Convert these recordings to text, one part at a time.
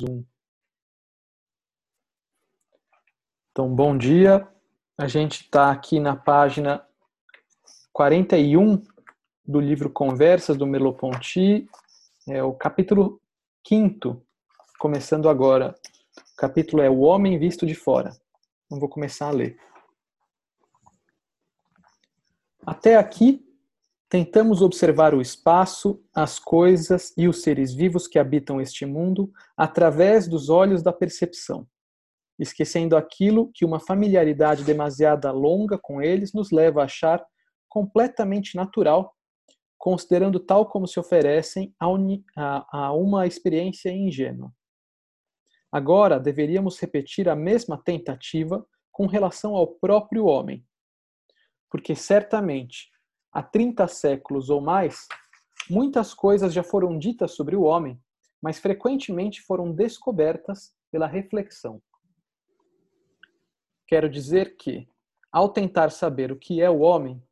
Zoom. Então, bom dia. A gente está aqui na página 41 do livro Conversas do Merleau-Ponty, é o capítulo 5, começando agora. O capítulo é O Homem Visto de Fora. Então, vou começar a ler. Até aqui, tentamos observar o espaço, as coisas e os seres vivos que habitam este mundo através dos olhos da percepção esquecendo aquilo que uma familiaridade demasiada longa com eles nos leva a achar completamente natural, considerando tal como se oferecem a, a, a uma experiência ingênua. Agora deveríamos repetir a mesma tentativa com relação ao próprio homem, porque certamente há 30 séculos ou mais, muitas coisas já foram ditas sobre o homem, mas frequentemente foram descobertas pela reflexão. Quero dizer que, ao tentar saber o que é o homem,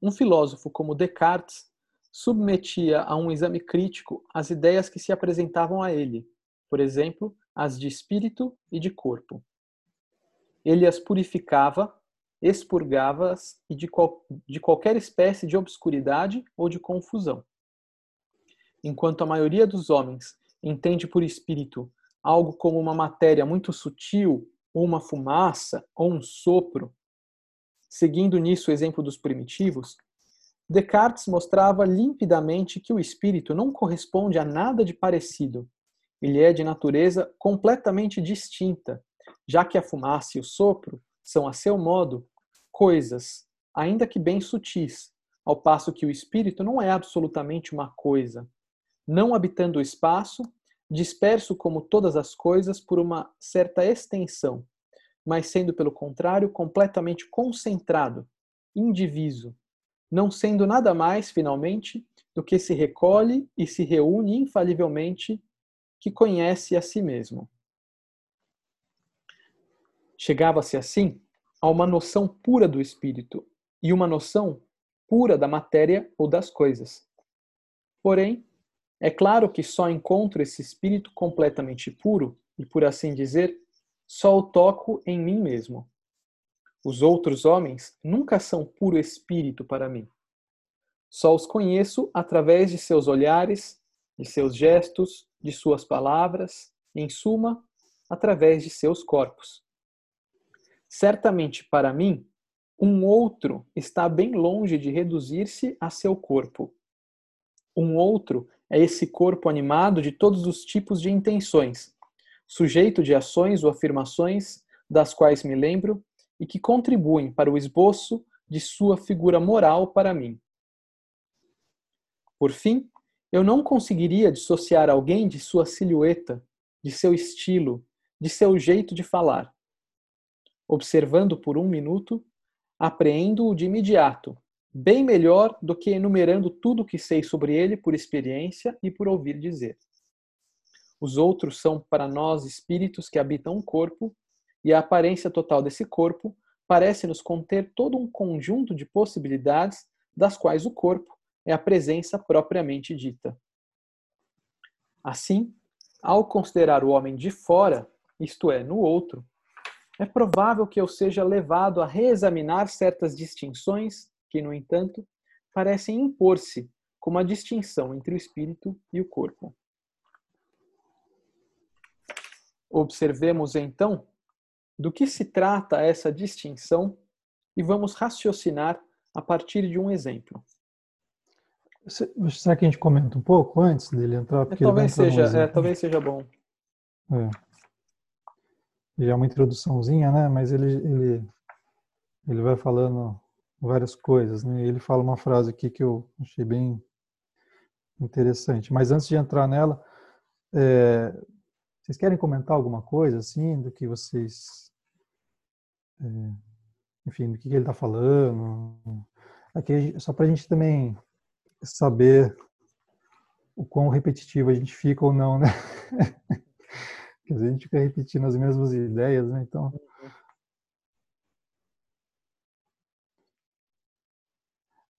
um filósofo como Descartes submetia a um exame crítico as ideias que se apresentavam a ele, por exemplo, as de espírito e de corpo. Ele as purificava, expurgava-as e de, qual, de qualquer espécie de obscuridade ou de confusão. Enquanto a maioria dos homens entende por espírito algo como uma matéria muito sutil ou uma fumaça, ou um sopro. Seguindo nisso o exemplo dos primitivos, Descartes mostrava limpidamente que o espírito não corresponde a nada de parecido. Ele é de natureza completamente distinta, já que a fumaça e o sopro são, a seu modo, coisas, ainda que bem sutis, ao passo que o espírito não é absolutamente uma coisa. Não habitando o espaço, disperso como todas as coisas por uma certa extensão, mas sendo, pelo contrário, completamente concentrado, indiviso, não sendo nada mais, finalmente, do que se recolhe e se reúne infalivelmente, que conhece a si mesmo. Chegava-se assim a uma noção pura do espírito e uma noção pura da matéria ou das coisas. Porém, é claro que só encontro esse espírito completamente puro e, por assim dizer, só o toco em mim mesmo. Os outros homens nunca são puro espírito para mim. Só os conheço através de seus olhares, de seus gestos, de suas palavras, em suma, através de seus corpos. Certamente para mim, um outro está bem longe de reduzir-se a seu corpo. Um outro é esse corpo animado de todos os tipos de intenções, sujeito de ações ou afirmações das quais me lembro e que contribuem para o esboço de sua figura moral para mim. Por fim, eu não conseguiria dissociar alguém de sua silhueta, de seu estilo, de seu jeito de falar. Observando por um minuto, apreendo-o de imediato, bem melhor do que enumerando tudo o que sei sobre ele por experiência e por ouvir dizer. Os outros são para nós espíritos que habitam um corpo, e a aparência total desse corpo parece nos conter todo um conjunto de possibilidades das quais o corpo é a presença propriamente dita. Assim, ao considerar o homem de fora, isto é, no outro, é provável que eu seja levado a reexaminar certas distinções que, no entanto, parecem impor-se como a distinção entre o espírito e o corpo. Observemos então do que se trata essa distinção e vamos raciocinar a partir de um exemplo. Será que a gente comenta um pouco antes dele entrar? Porque é, talvez, seja, é, talvez seja bom. É. Já é uma introduçãozinha, né? Mas ele, ele, ele vai falando várias coisas, né? Ele fala uma frase aqui que eu achei bem interessante. Mas antes de entrar nela, é, vocês querem comentar alguma coisa assim do que vocês, é, enfim, do que ele está falando? Aqui só para a gente também saber o quão repetitivo a gente fica ou não, né? Porque a gente fica repetindo as mesmas ideias, né? Então.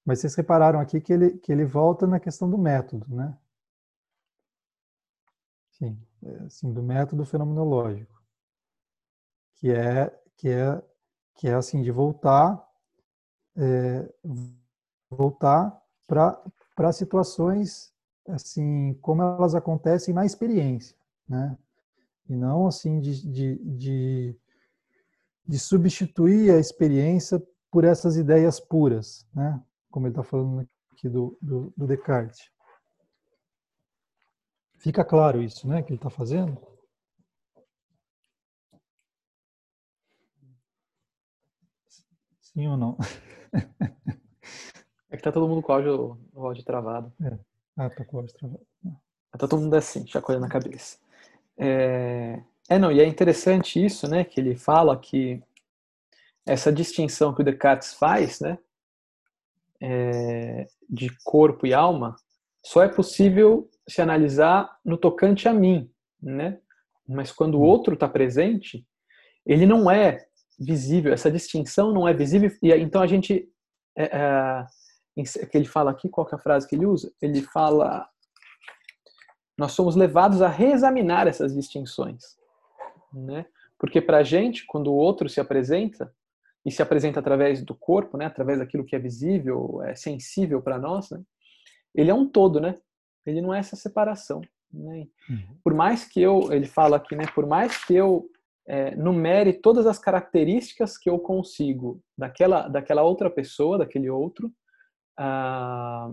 Mas vocês repararam aqui que ele, que ele volta na questão do método, né? Sim. assim, do método fenomenológico, que é que é que é assim de voltar é, voltar para situações assim como elas acontecem na experiência, né? E não assim de, de, de, de substituir a experiência por essas ideias puras, né? Como ele está falando aqui do, do, do Descartes. Fica claro isso, né? Que ele está fazendo? Sim ou não? É que tá todo mundo com o áudio, o áudio travado. É. Ah, tá com o áudio travado. Tá todo mundo assim, chacoalhando a cabeça. É... é, não, e é interessante isso, né? Que ele fala que essa distinção que o Descartes faz, né? É, de corpo e alma, só é possível se analisar no tocante a mim, né? Mas quando o hum. outro está presente, ele não é visível, essa distinção não é visível, e então a gente é, é, que ele fala aqui, qual é a frase que ele usa? Ele fala nós somos levados a reexaminar essas distinções, né? Porque para a gente, quando o outro se apresenta e se apresenta através do corpo, né? Através daquilo que é visível, é sensível para nós, né? Ele é um todo, né? Ele não é essa separação. Né? Uhum. Por mais que eu, ele fala aqui, né? Por mais que eu é, numere todas as características que eu consigo daquela, daquela outra pessoa, daquele outro, ah,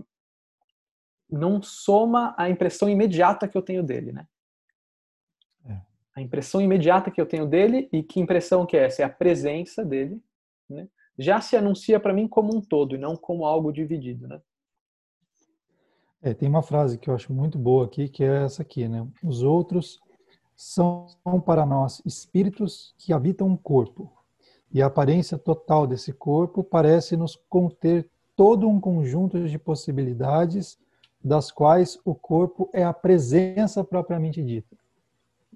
não soma a impressão imediata que eu tenho dele, né? É. A impressão imediata que eu tenho dele e que impressão que é essa? É a presença dele, né? Já se anuncia para mim como um todo e não como algo dividido, né? É, tem uma frase que eu acho muito boa aqui, que é essa aqui, né? Os outros são para nós espíritos que habitam um corpo, e a aparência total desse corpo parece nos conter todo um conjunto de possibilidades, das quais o corpo é a presença propriamente dita.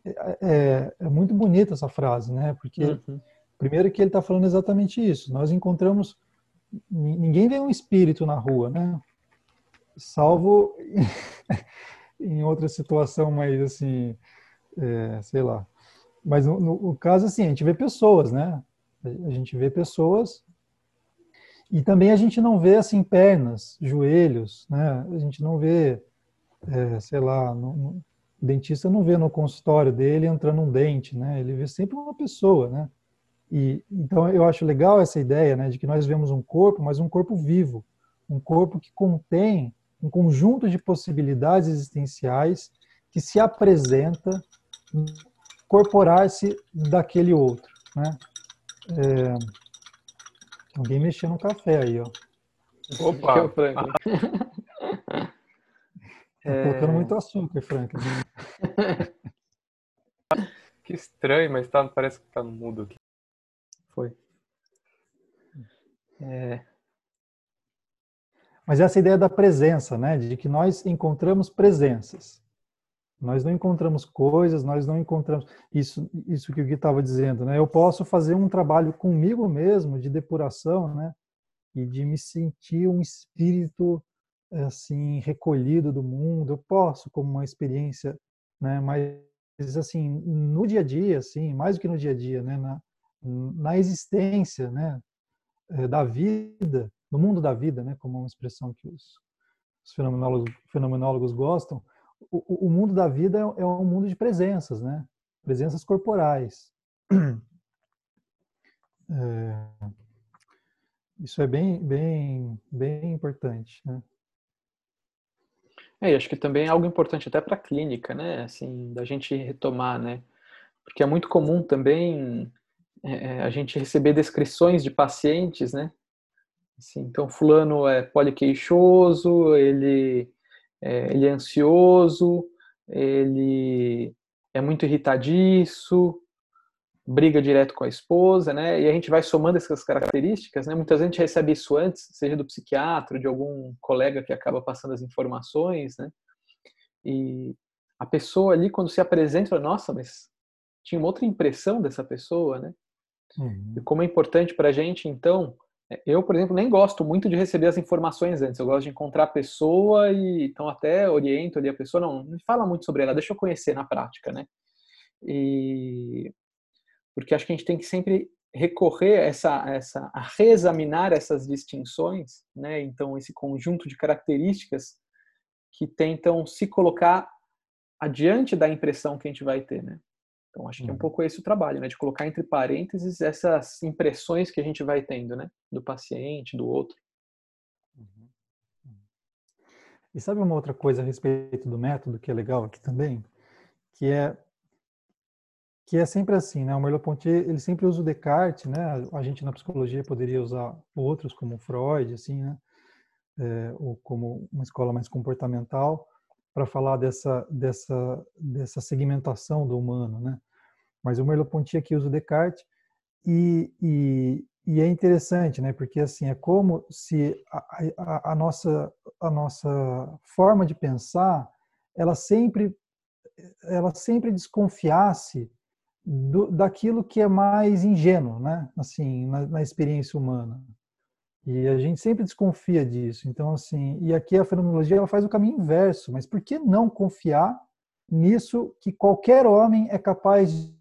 É, é, é muito bonita essa frase, né? Porque, uhum. primeiro, que ele está falando exatamente isso. Nós encontramos. Ninguém vê um espírito na rua, né? Salvo em outra situação mais assim, é, sei lá. Mas no, no, caso, assim, a gente vê pessoas, né? A gente vê pessoas e também a gente não vê assim pernas, joelhos, né? A gente não vê, é, sei lá, no, no, o dentista não vê no consultório dele entrando um dente, né? Ele vê sempre uma pessoa, né? E então eu acho legal essa ideia, né, de que nós vemos um corpo, mas um corpo vivo, um corpo que contém um conjunto de possibilidades existenciais que se apresenta incorporar-se daquele outro, né? É, Alguém mexeu no café aí, ó. Opa! Frank. Tá é... colocando muito açúcar, Frank. que estranho, mas tá, parece que tá mudo aqui. Foi. É... Mas essa ideia da presença, né? De que nós encontramos presenças. Nós não encontramos coisas, nós não encontramos isso, isso que o Gui estava dizendo, né? Eu posso fazer um trabalho comigo mesmo de depuração, né? E de me sentir um espírito assim recolhido do mundo. Eu posso, como uma experiência, né? Mas assim no dia a dia, assim, mais do que no dia a dia, né? Na, na existência, né? Eh, da vida, no mundo da vida, né? Como uma expressão que os, os fenomenólogos, fenomenólogos gostam o, mundo da vida é, é um mundo de presenças, né? Presenças corporais. É, isso é bem, bem, bem importante, né? É, acho que também é algo importante até para a clínica, né? Assim, da gente retomar, né? Porque é muito comum também é, é, a gente receber descrições de pacientes, né? Assim, então, fulano é poliqueixoso, ele é, ele é ansioso, ele é muito irritadiço, briga direto com a esposa, né? E a gente vai somando essas características, né? Muitas vezes a gente recebe isso antes, seja do psiquiatra, de algum colega que acaba passando as informações, né? E a pessoa ali, quando se apresenta, fala, nossa, mas tinha uma outra impressão dessa pessoa, né? Uhum. E como é importante para a gente, então, eu, por exemplo, nem gosto muito de receber as informações antes. Eu gosto de encontrar a pessoa e então até oriento ali a pessoa. Não, não fala muito sobre ela, deixa eu conhecer na prática, né? E porque acho que a gente tem que sempre recorrer a essa, essa a reexaminar essas distinções, né? Então esse conjunto de características que tentam se colocar adiante da impressão que a gente vai ter, né? Então acho que é um uhum. pouco esse o trabalho, né? De colocar entre parênteses essas impressões que a gente vai tendo, né? Do paciente, do outro. Uhum. E sabe uma outra coisa a respeito do método que é legal aqui também, que é que é sempre assim, né? O Merleau-Ponty ele sempre usa o Descartes, né? A gente na psicologia poderia usar outros como Freud, assim, né? É, ou como uma escola mais comportamental para falar dessa dessa dessa segmentação do humano, né? Mas o Merleau-Ponty aqui usa o Descartes e, e, e, é interessante, né? Porque assim é como se a, a, a nossa a nossa forma de pensar ela sempre ela sempre desconfiasse do, daquilo que é mais ingênuo, né? Assim, na, na, experiência humana. E a gente sempre desconfia disso. Então, assim, e aqui a fenomenologia ela faz o caminho inverso. Mas por que não confiar nisso que qualquer homem é capaz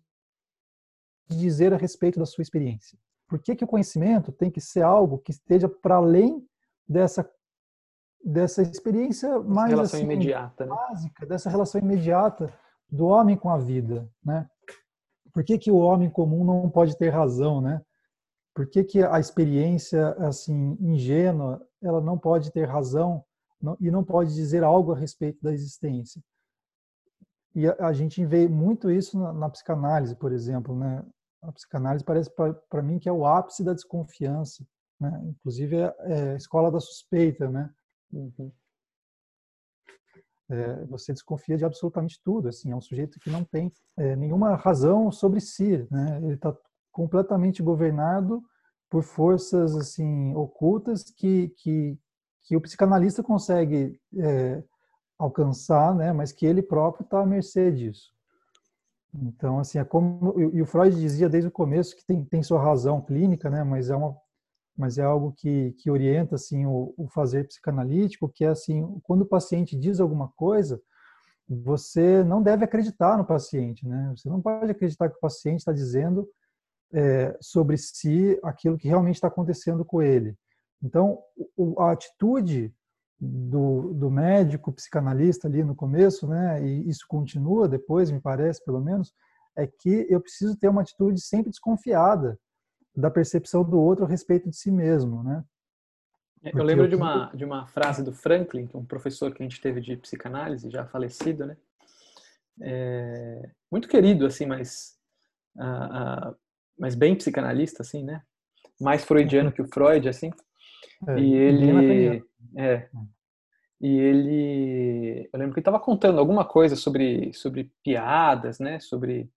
dizer a respeito da sua experiência? Por que, que o conhecimento tem que ser algo que esteja para além dessa dessa experiência mais relação assim, imediata, né? básica, dessa relação imediata do homem com a vida, né? Por que, que o homem comum não pode ter razão, né? Por que, que a experiência assim ingênua ela não pode ter razão não, e não pode dizer algo a respeito da existência? E a, a gente vê muito isso na, na, psicanálise, por exemplo, né? A psicanálise parece para mim que é o ápice da desconfiança, né? Inclusive é, é a escola da suspeita, né? Uhum é, você desconfia de absolutamente tudo. Assim, é um sujeito que não tem é, nenhuma razão sobre si, né? Ele está completamente governado por forças assim ocultas que que, que o psicanalista consegue é, alcançar, né? Mas que ele próprio está à mercê disso. Então, assim, é como e o Freud dizia desde o começo que tem, tem sua razão clínica, né? Mas é uma mas é algo que, que orienta assim o, o, fazer psicanalítico, que é assim, quando o paciente diz alguma coisa, você não deve acreditar no paciente, né? Você não pode acreditar que o paciente está dizendo é, sobre si aquilo que realmente está acontecendo com ele. Então, a atitude do, do médico psicanalista ali no começo, né? E isso continua depois, me parece, pelo menos, é que eu preciso ter uma atitude sempre desconfiada da percepção do outro a respeito de si mesmo, né? Porque eu lembro eu... de uma de uma frase do Franklin, que é um professor que a gente teve de psicanálise, já falecido, né? É, muito querido, assim, mas uh, uh, mas bem psicanalista, assim, né? Mais freudiano que o Freud, assim. É, e ele é, e ele eu lembro que ele estava contando alguma coisa sobre sobre piadas, né? Sobre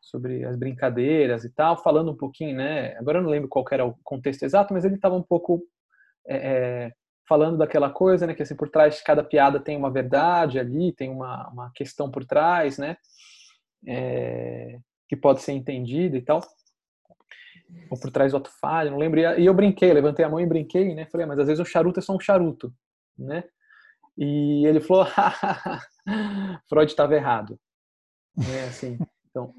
sobre as brincadeiras e tal, falando um pouquinho, né? Agora eu não lembro qual era o contexto exato, mas ele estava um pouco é, é, falando daquela coisa, né? Que assim por trás de cada piada tem uma verdade ali, tem uma, uma questão por trás, né? É, que pode ser entendida e tal. Ou por trás do ato falho, não lembro. E eu brinquei, levantei a mão e brinquei, né? Falei, ah, mas às vezes o charuto é só um charuto, né? E ele falou, Freud estava errado. É assim. Então,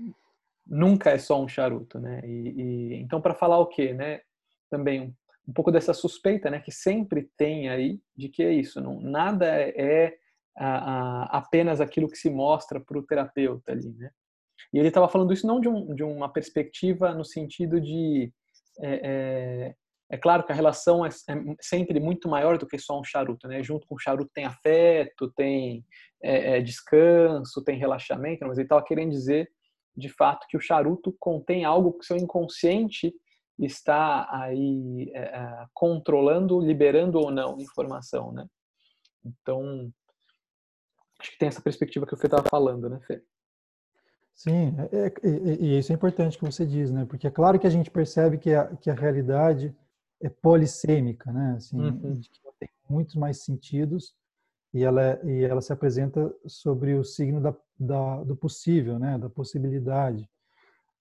nunca é só um charuto, né? E, e então para falar o quê, né? Também um, um, pouco dessa suspeita, né? Que sempre tem aí de que é isso, não nada é a, a, apenas aquilo que se mostra para o terapeuta ali, né? E ele estava falando isso não de, um, de, uma perspectiva no sentido de é, é, é, claro que a relação é, é, sempre muito maior do que só um charuto, né? Junto com o charuto tem afeto, tem é, é, descanso, tem relaxamento, mas ele estava querendo dizer de fato que o charuto contém algo que seu inconsciente está aí é, controlando, liberando ou não informação, né? Então, acho que tem essa perspectiva que o Fê estava falando, né, Fê? Sim, é, é, e isso é importante que você diz, né? Porque é claro que a gente percebe que a, que a realidade é polissêmica, né? Assim, uhum. tem muitos mais sentidos e ela, é, e ela se apresenta sobre o signo da, da, do possível, né, da possibilidade.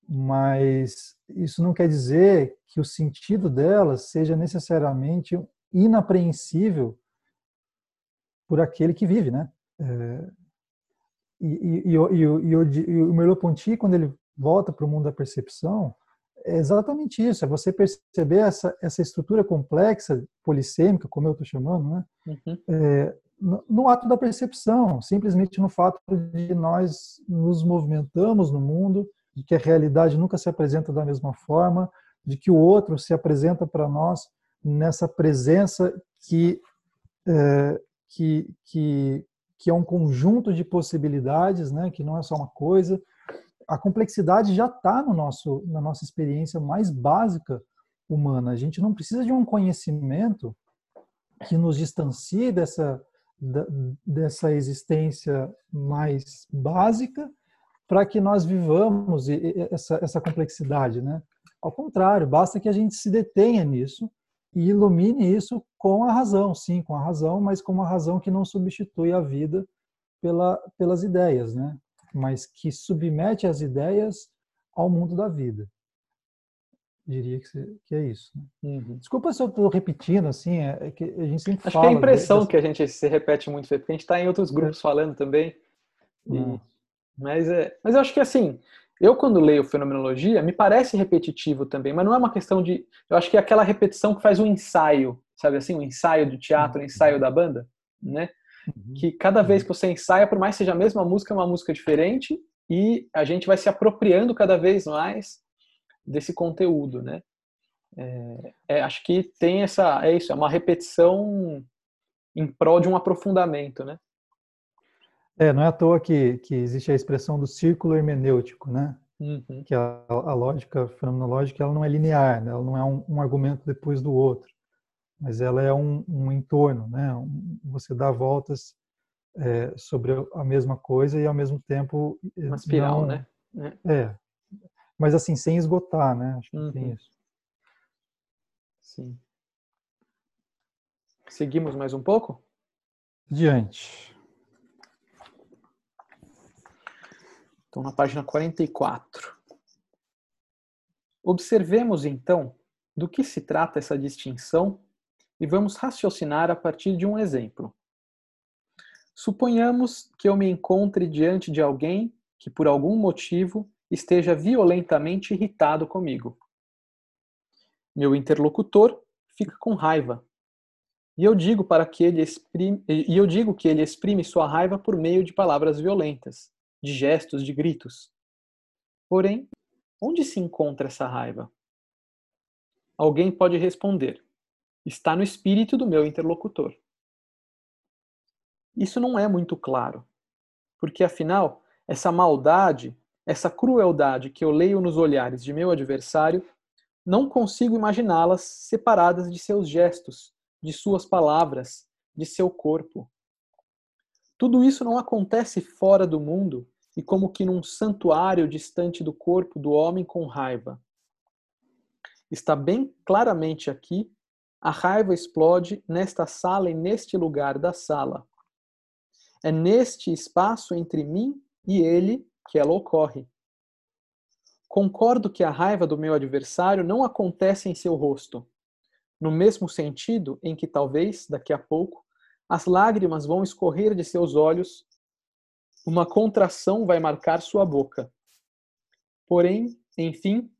mas isso não quer dizer que o sentido delas seja necessariamente inapreensível por aquele que vive, né? É, e, e, e, e, o Merleau-Ponty, quando ele volta para o mundo da percepção, é exatamente isso, é você perceber essa, essa estrutura complexa, polissêmica, como eu estou chamando, né? Uhum. É, no, no, ato da percepção, simplesmente no fato de nós nos movimentamos no mundo, de que a realidade nunca se apresenta da mesma forma, de que o outro se apresenta para nós nessa presença que, é, que, que, que é um conjunto de possibilidades, né? que não é só uma coisa. A complexidade já está no nosso, na nossa experiência mais básica humana. A gente não precisa de um conhecimento que nos distancie dessa, dessa existência mais básica para que nós vivamos essa, essa complexidade, né? Ao contrário, basta que a gente se detenha nisso e ilumine isso com a razão, sim, com a razão, mas com uma razão que não substitui a vida pela, pelas ideias, né? Mas que submete as ideias ao mundo da vida. Diria que, é isso. Né? Uhum. Desculpa se eu estou repetindo, assim, é, é, que a gente sempre Acho fala... Acho que é a impressão que a gente se repete muito, porque a gente está em outros grupos é. falando também. E... Mas, é, mas eu acho que assim, eu quando leio fenomenologia, me parece repetitivo também, mas não é uma questão de. Eu acho que é aquela repetição que faz um ensaio, sabe assim, um ensaio do teatro, um ensaio da banda, né? Uhum. Que cada vez que você ensaia, por mais que seja a mesma música, é uma música diferente e a gente vai se apropriando cada vez mais desse conteúdo, né? É, é, acho que tem essa, é isso, é uma repetição em prol de um aprofundamento, né? É, não é à toa que, que existe a expressão do círculo hermenêutico, né? Uhum. Que a, a, lógica fenomenológica ela não é linear, né? ela não é um, um, argumento depois do outro, mas ela é um, um entorno, né? Um, você dá voltas é, sobre a mesma coisa e ao mesmo tempo uma espiral, não, né? É. é, mas assim sem esgotar, né? Acho que uhum. tem isso. Sim. Seguimos mais um pouco? Diante. Então, na página 44. Observemos, então, do que se trata essa distinção e vamos raciocinar a partir de um exemplo. Suponhamos que eu me encontre diante de alguém que, por algum motivo, esteja violentamente irritado comigo. Meu interlocutor fica com raiva. E eu digo para que ele exprime, e eu digo que ele exprime sua raiva por meio de palavras violentas de gestos, de gritos. Porém, onde se encontra essa raiva? Alguém pode responder: está no espírito do meu interlocutor. Isso não é muito claro, porque afinal, essa maldade, essa crueldade que eu leio nos olhares de meu adversário, não consigo imaginá-las separadas de seus gestos, de suas palavras, de seu corpo. Tudo isso não acontece fora do mundo e como que num santuário distante do corpo do homem com raiva. Está bem claramente aqui, a raiva explode nesta sala e neste lugar da sala. É neste espaço entre mim e ele que ela ocorre. Concordo que a raiva do meu adversário não acontece em seu rosto, no mesmo sentido em que talvez, daqui a pouco, as lágrimas vão escorrer de seus olhos, uma contração vai marcar sua boca. Porém, enfim,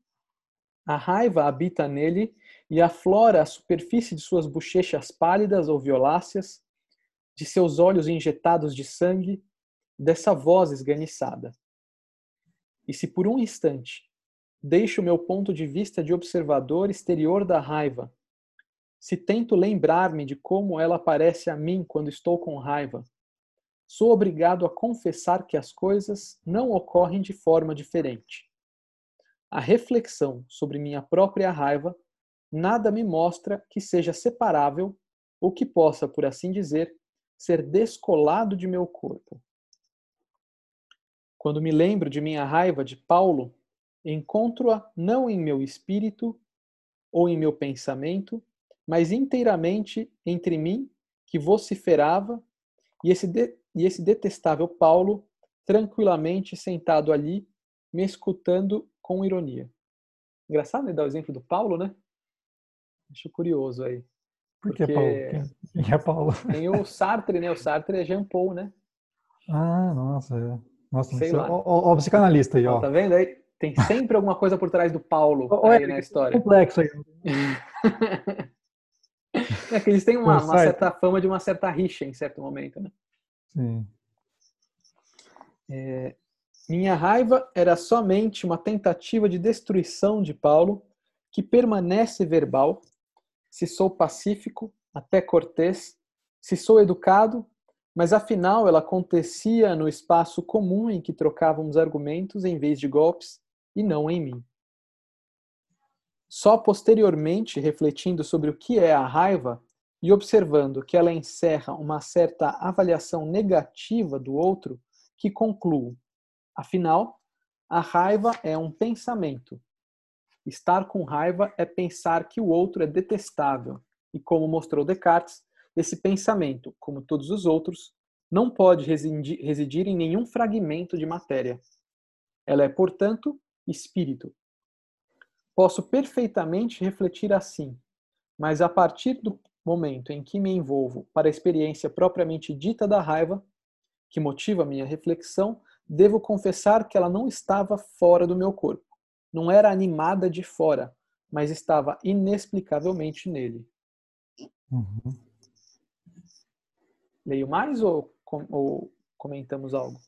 a raiva habita nele e aflora a superfície de suas bochechas pálidas ou violáceas, de seus olhos injetados de sangue, dessa voz esganiçada. E se por um instante deixo meu ponto de vista de observador exterior da raiva se tento lembrar-me de como ela aparece a mim quando estou com raiva, sou obrigado a confessar que as coisas não ocorrem de forma diferente. A reflexão sobre minha própria raiva nada me mostra que seja separável ou que possa, por assim dizer, ser descolado de meu corpo. Quando me lembro de minha raiva de Paulo, encontro-a não em meu espírito ou em meu pensamento, mas inteiramente entre mim, que vociferava, e esse, de, e esse detestável Paulo, tranquilamente sentado ali, me escutando com ironia. Engraçado ele dar o exemplo do Paulo, né? Acho curioso aí. Por que Paulo? Quem é Paulo? Tem o Sartre, né? O Sartre é Jean Paul, né? Ah, nossa. É. Nossa, Sei lá. Ó, ó, ó, psicanalista aí, ó. Tá vendo aí? Tem sempre alguma coisa por trás do Paulo aí na história. Complexo aí. É que eles têm uma, uma, certa fama de uma certa rixa em certo momento, né? Sim. É, minha raiva era somente uma tentativa de destruição de Paulo, que permanece verbal, se sou pacífico, até cortês, se sou educado, mas afinal ela acontecia no espaço comum em que trocávamos argumentos em vez de golpes, e não em mim. Só posteriormente, refletindo sobre o que é a raiva e observando que ela encerra uma certa avaliação negativa do outro, que concluo: afinal, a raiva é um pensamento. Estar com raiva é pensar que o outro é detestável, e como mostrou Descartes, esse pensamento, como todos os outros, não pode residir em nenhum fragmento de matéria. Ela é, portanto, espírito, Posso perfeitamente refletir assim, mas a partir do momento em que me envolvo para a experiência propriamente dita da raiva, que motiva minha reflexão, devo confessar que ela não estava fora do meu corpo. Não era animada de fora, mas estava inexplicavelmente nele. Uhum. Leio mais ou, ou comentamos algo?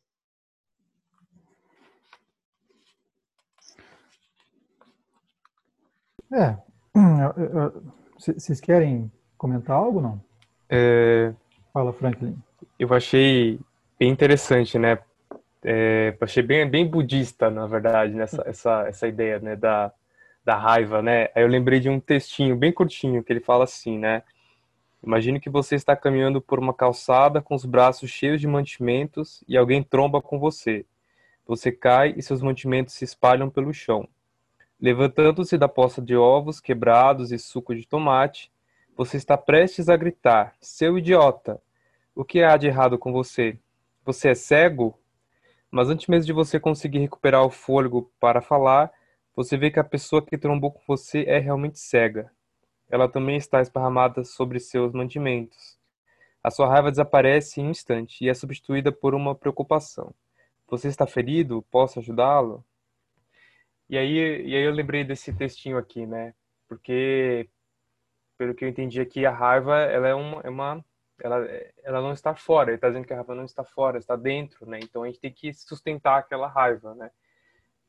É. Vocês querem comentar algo não? É... Fala, Franklin. Eu achei bem interessante, né? É, achei bem, bem budista, na verdade, nessa essa, essa ideia né, da, da raiva, né? Aí eu lembrei de um textinho bem curtinho que ele fala assim, né? Imagine que você está caminhando por uma calçada com os braços cheios de mantimentos e alguém tromba com você. Você cai e seus mantimentos se espalham pelo chão. Levantando-se da poça de ovos quebrados e suco de tomate, você está prestes a gritar: Seu idiota! O que há de errado com você? Você é cego? Mas antes mesmo de você conseguir recuperar o fôlego para falar, você vê que a pessoa que trombou com você é realmente cega. Ela também está esparramada sobre seus mantimentos. A sua raiva desaparece em um instante e é substituída por uma preocupação. Você está ferido? Posso ajudá-lo? E aí, e aí eu lembrei desse textinho aqui, né? Porque, pelo que eu entendi aqui, a raiva, ela é uma, é uma ela, ela não está fora. Ele está dizendo que a raiva não está fora, está dentro, né? Então a gente tem que sustentar aquela raiva, né?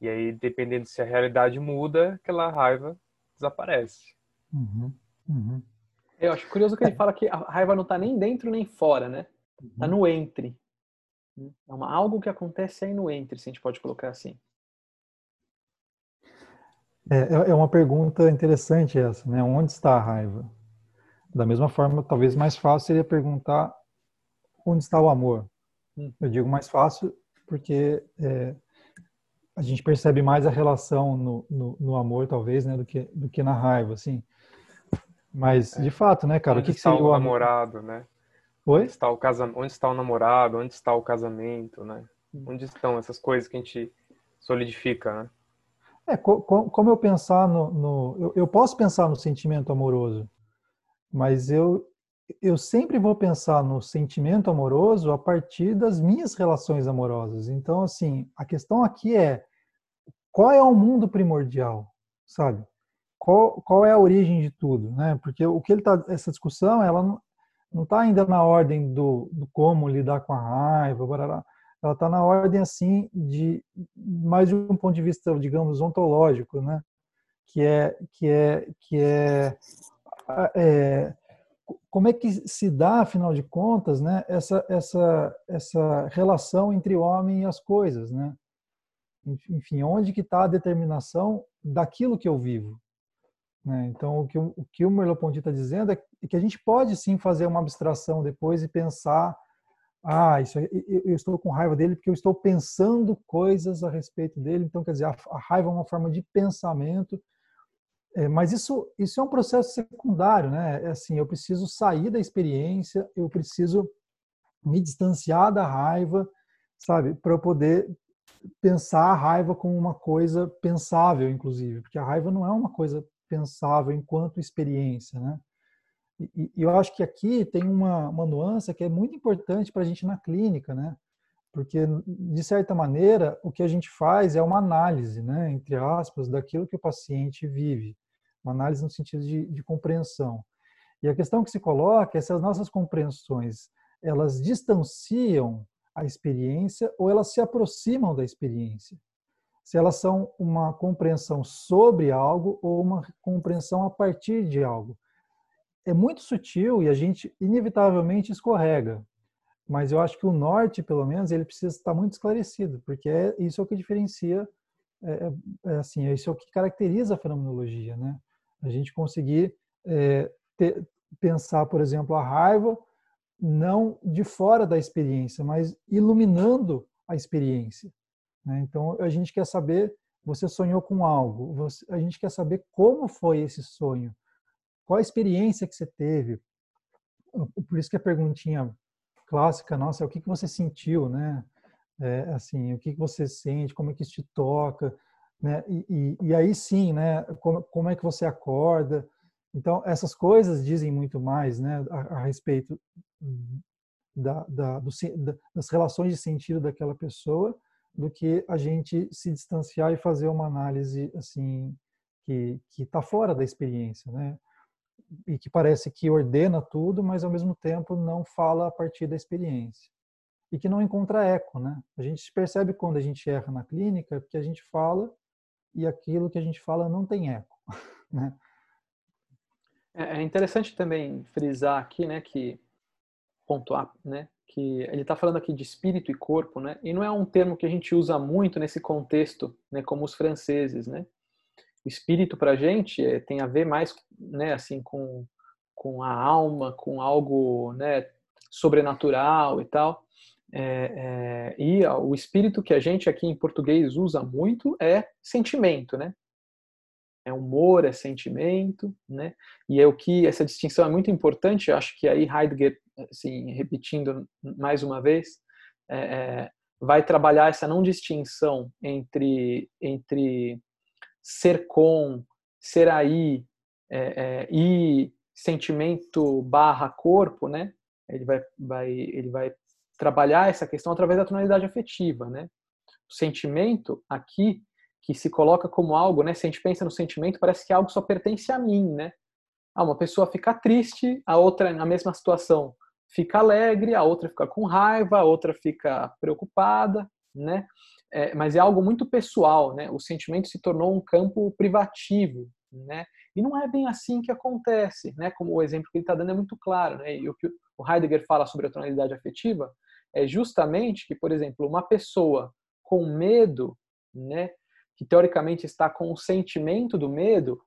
E aí, dependendo se a realidade muda, aquela raiva desaparece. Uhum, uhum. Eu acho curioso que ele fala que a raiva não está nem dentro nem fora, né? Está uhum. no entre. É uma, algo que acontece aí no entre, se a gente pode colocar assim. É, é, é uma pergunta interessante essa, né? Onde está a raiva? Da mesma forma, talvez mais fácil seria perguntar onde está o amor. Hum. Eu digo mais fácil porque é, a gente percebe mais a relação no, no, no, amor, talvez, né, do que, do que na raiva, assim. Mas, é. de fato, né, cara, onde o que, está que seria o namorado, né? Oi? Onde está, o casa... onde está o namorado? Onde está o casamento, né? Hum. Onde estão essas coisas que a gente solidifica, né? É, como eu pensar no. no eu, eu, posso pensar no sentimento amoroso, mas eu, eu sempre vou pensar no sentimento amoroso a partir das minhas relações amorosas. Então, assim, a questão aqui é qual é o mundo primordial, sabe? Qual, qual é a origem de tudo, né? Porque o que ele tá, essa discussão, ela não está ainda na ordem do, do como lidar com a raiva, barará ela está na ordem assim de mais de um ponto de vista, digamos, ontológico, né? Que é que é que é, é como é que se dá, afinal de contas, né? Essa essa essa relação entre o homem e as coisas, né? Enfim, onde que está a determinação daquilo que eu vivo? Né? Então, o que o, o que o Merleau-Ponty está dizendo é que a gente pode sim fazer uma abstração depois e pensar ah, isso, eu estou com raiva dele porque eu estou pensando coisas a respeito dele. Então, quer dizer, a, a raiva é uma forma de pensamento. É, mas isso, isso é um processo secundário, né? É assim, eu preciso sair da experiência, eu preciso me distanciar da raiva, sabe, para eu poder pensar a raiva como uma coisa pensável, inclusive, porque a raiva não é uma coisa pensável enquanto experiência, né? E, eu acho que aqui tem uma, uma nuance que é muito importante para a gente na clínica, né? Porque, de certa maneira, o que a gente faz é uma análise, né, entre aspas, daquilo que o paciente vive. Uma análise no sentido de, de compreensão. E a questão que se coloca é se as nossas compreensões elas distanciam a experiência ou elas se aproximam da experiência. Se elas são uma compreensão sobre algo ou uma compreensão a partir de algo. É muito sutil e a gente inevitavelmente escorrega. Mas eu acho que o norte, pelo menos, ele precisa estar muito esclarecido, porque é, isso é o que diferencia, é, é, é assim, é isso é o que caracteriza a fenomenologia, né? A gente conseguir é, ter, pensar, por exemplo, a raiva não de fora da experiência, mas iluminando a experiência. Né? Então, a gente quer saber, você sonhou com algo, você, a gente quer saber como foi esse sonho, qual a experiência que você teve. Por isso que a perguntinha clássica nossa é o que, que você sentiu, né? É, assim, o que, que você sente, como é que isso te toca, né? E, e, e aí sim, né? Como, como é que você acorda, então, essas coisas dizem muito mais né, a, a respeito da, da, do, das relações de sentido daquela pessoa do que a gente se distanciar e fazer uma análise assim que está fora da experiência, né? E que parece que ordena tudo, mas ao mesmo tempo não fala a partir da experiência e que não encontra eco, né? A gente percebe quando a gente erra na clínica porque a gente fala e aquilo que a gente fala não tem eco, né? É, é interessante também frisar aqui, né, que pontuar, né, que ele está falando aqui de espírito e corpo, né, e não é um termo que a gente usa muito nesse contexto, né, como os franceses, né. O espírito para a gente é, tem a ver mais, né, assim, com com a alma, com algo, né, sobrenatural e tal. É, é, e o espírito que a gente aqui em português usa muito é sentimento, né? é humor, é sentimento, né? E é o que essa distinção é muito importante. Eu acho que aí Heidegger, assim, repetindo mais uma vez, é, é, vai trabalhar essa não distinção entre entre ser com, ser aí é, é e sentimento barra corpo, né? Ele vai, vai ele vai trabalhar essa questão através da tonalidade afetiva, né? O sentimento aqui que se coloca como algo, né? Se a gente pensa no sentimento, parece que algo só pertence a mim, né? Ah, uma pessoa fica triste, a outra na mesma situação fica alegre, a outra fica com raiva, a outra fica preocupada, né? É, mas é algo muito pessoal, né? O sentimento se tornou um campo privativo, né? E não é bem assim que acontece, né? Como o exemplo que ele está dando é muito claro, né? E o que o Heidegger fala sobre a tonalidade afetiva é justamente que, por exemplo, uma pessoa com medo, né? que teoricamente está com o sentimento do medo,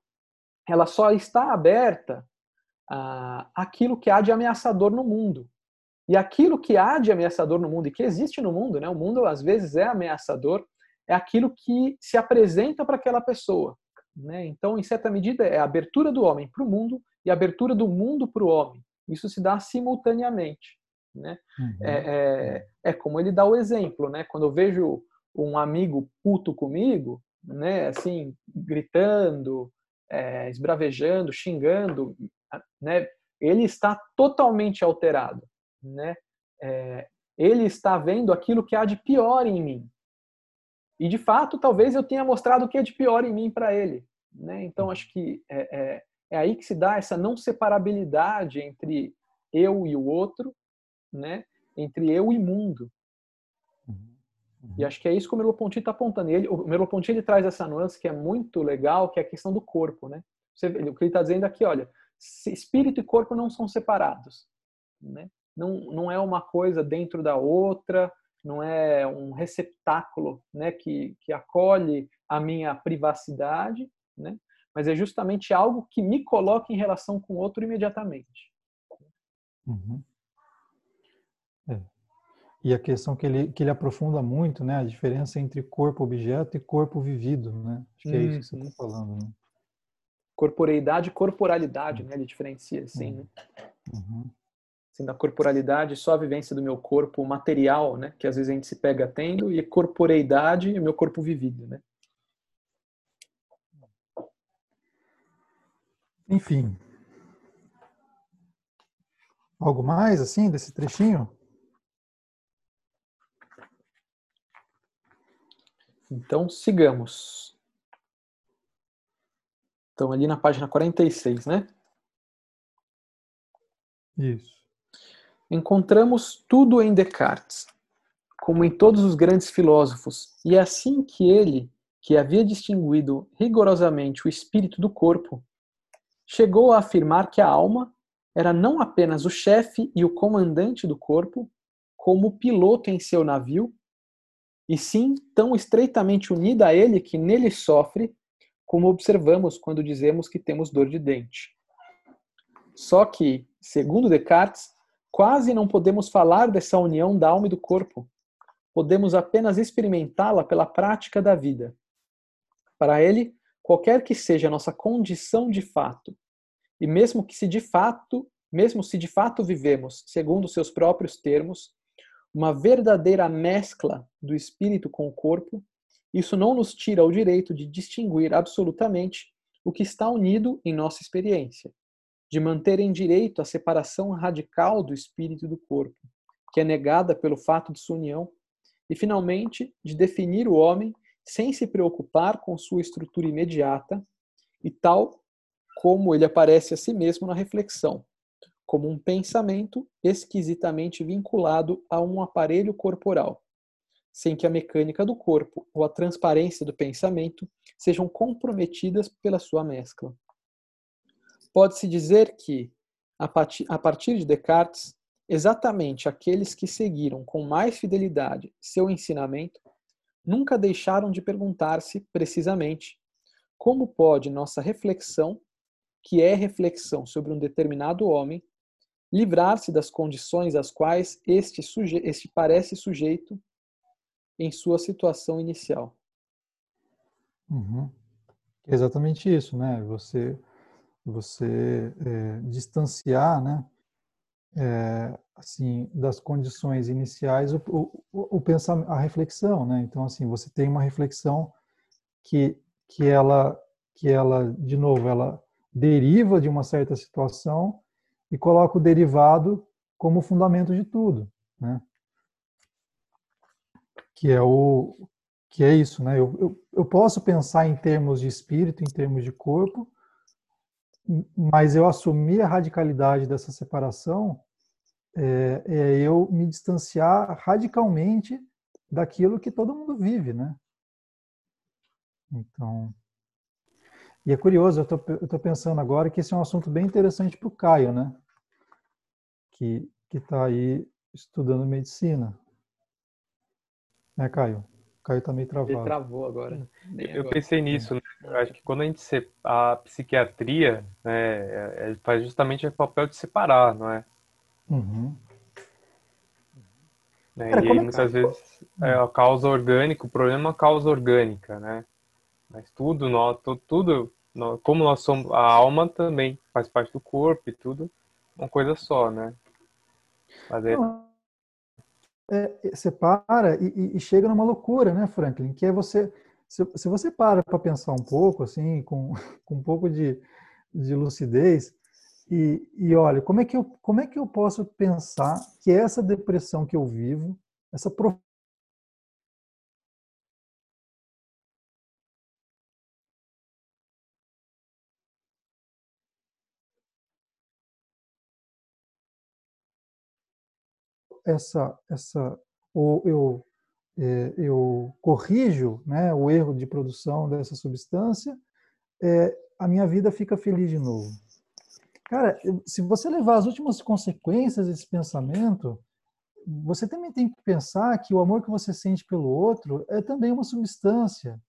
ela só está aberta a aquilo que há de ameaçador no mundo. E aquilo que há de ameaçador no mundo e que existe no mundo, né? O mundo às vezes é ameaçador, é aquilo que se apresenta para aquela pessoa, né? Então, em certa medida, é a abertura do homem para o mundo e a abertura do mundo para o homem. Isso se dá simultaneamente, né? Uhum. É, é, é como ele dá o exemplo, né? Quando eu vejo um amigo puto comigo, né, assim, gritando, é, esbravejando, xingando, né, ele está totalmente alterado, né? É, ele está vendo aquilo que há de pior em mim. E de fato, talvez eu tenha mostrado o que é de pior em mim para ele, né? Então acho que é, é, é aí que se dá essa não separabilidade entre eu e o outro, né? Entre eu e mundo, e acho que é isso que o Merleau-Ponty está apontando. Ele, o Merleau-Ponty ele traz essa nuance que é muito legal, que é a questão do corpo, né? Você, o que ele está dizendo aqui, olha, espírito e corpo não são separados, né? Não, não é uma coisa dentro da outra, não é um receptáculo, né, que, que acolhe a minha privacidade, né? Mas é justamente algo que me coloca em relação com o outro imediatamente. Uhum. É. E a questão que ele, que ele aprofunda muito, né? A diferença entre corpo-objeto e corpo vivido, né? Acho que é isso que você está falando, né? Corporeidade e corporalidade, né? Ele diferencia, assim, né? Uhum. Sendo a corporalidade só a vivência do meu corpo material, né, que às vezes a gente se pega tendo, e corporeidade é o meu corpo vivido, né? Enfim. Algo mais assim desse trechinho? Então, sigamos. Então, ali na página 46, né? Isso. Encontramos tudo em Descartes, como em todos os grandes filósofos, e é assim que ele, que havia distinguido rigorosamente o espírito do corpo, chegou a afirmar que a alma era não apenas o chefe e o comandante do corpo, como o piloto em seu navio, e sim tão estreitamente unida a ele que nele sofre, como observamos quando dizemos que temos dor de dente. Só que, segundo Descartes, quase não podemos falar dessa união da alma e do corpo. Podemos apenas experimentá-la pela prática da vida. Para ele, qualquer que seja a nossa condição de fato, e mesmo que se de fato, mesmo se de fato vivemos, segundo seus próprios termos, uma verdadeira mescla do espírito com o corpo, isso não nos tira o direito de distinguir absolutamente o que está unido em nossa experiência, de manter em direito a separação radical do espírito e do corpo, que é negada pelo fato de sua união, e finalmente de definir o homem sem se preocupar com sua estrutura imediata e tal como ele aparece a si mesmo na reflexão, como um pensamento esquisitamente vinculado a um aparelho corporal, sem que a mecânica do corpo ou a transparência do pensamento sejam comprometidas pela sua mescla. Pode-se dizer que, a partir de Descartes, exatamente aqueles que seguiram com mais fidelidade seu ensinamento nunca deixaram de perguntar-se, precisamente, como pode nossa reflexão, que é reflexão sobre um determinado homem, livrar-se das condições às quais este, suje este parece sujeito em sua situação inicial. Uhum. Exatamente isso, né? Você, você é, distanciar, né? É, assim, das condições iniciais, o, o, o pensamento, a reflexão, né? Então, assim, você tem uma reflexão que, que ela, que ela, de novo, ela deriva de uma certa situação e coloca o derivado como fundamento de tudo, né? Que é o que é isso, né? Eu, eu, eu posso pensar em termos de espírito, em termos de corpo, mas eu assumir a radicalidade dessa separação é, é eu me distanciar radicalmente daquilo que todo mundo vive, né? Então, e é curioso, eu estou pensando agora que esse é um assunto bem interessante para o Caio, né? Que está aí estudando medicina. Né, Caio? O Caio está meio travado. Ele travou agora. eu agora. pensei nisso, né? Eu acho que quando a gente se... a psiquiatria né, é, é, faz justamente o papel de separar, não é? Uhum. Né? Cara, e aí, é muitas vezes é a causa orgânica, o problema é a causa orgânica, né? Mas tudo, tudo como nós somos, a alma também faz parte do corpo e tudo, uma coisa só, né? Mas é... É, você para e, e, chega numa loucura, né, Franklin? Que é você, se, se você para para pensar um pouco, assim, com, com um pouco de, de lucidez, e, e olha, como é, que eu, como é que eu posso pensar que essa depressão que eu vivo, essa essa, essa, ou eu, é, eu corrijo né, o erro de produção dessa substância, é, a minha vida fica feliz de novo. Cara, se você levar as últimas consequências desse pensamento, você também tem que pensar que o amor que você sente pelo outro é também uma substância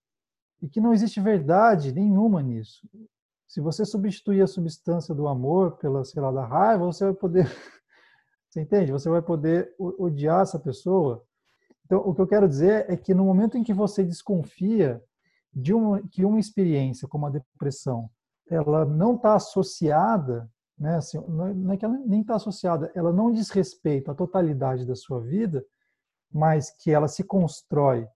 e que não existe verdade nenhuma nisso. Se você substituir a substância do amor pela, sei lá, da raiva, você vai poder você entende? Você vai poder odiar essa pessoa. Então, o que eu quero dizer é que no momento em que você desconfia de uma, que uma experiência como a depressão, ela não está associada né? Assim, não é que ela nem está associada, ela não diz respeito à totalidade da sua vida, mas que ela se constrói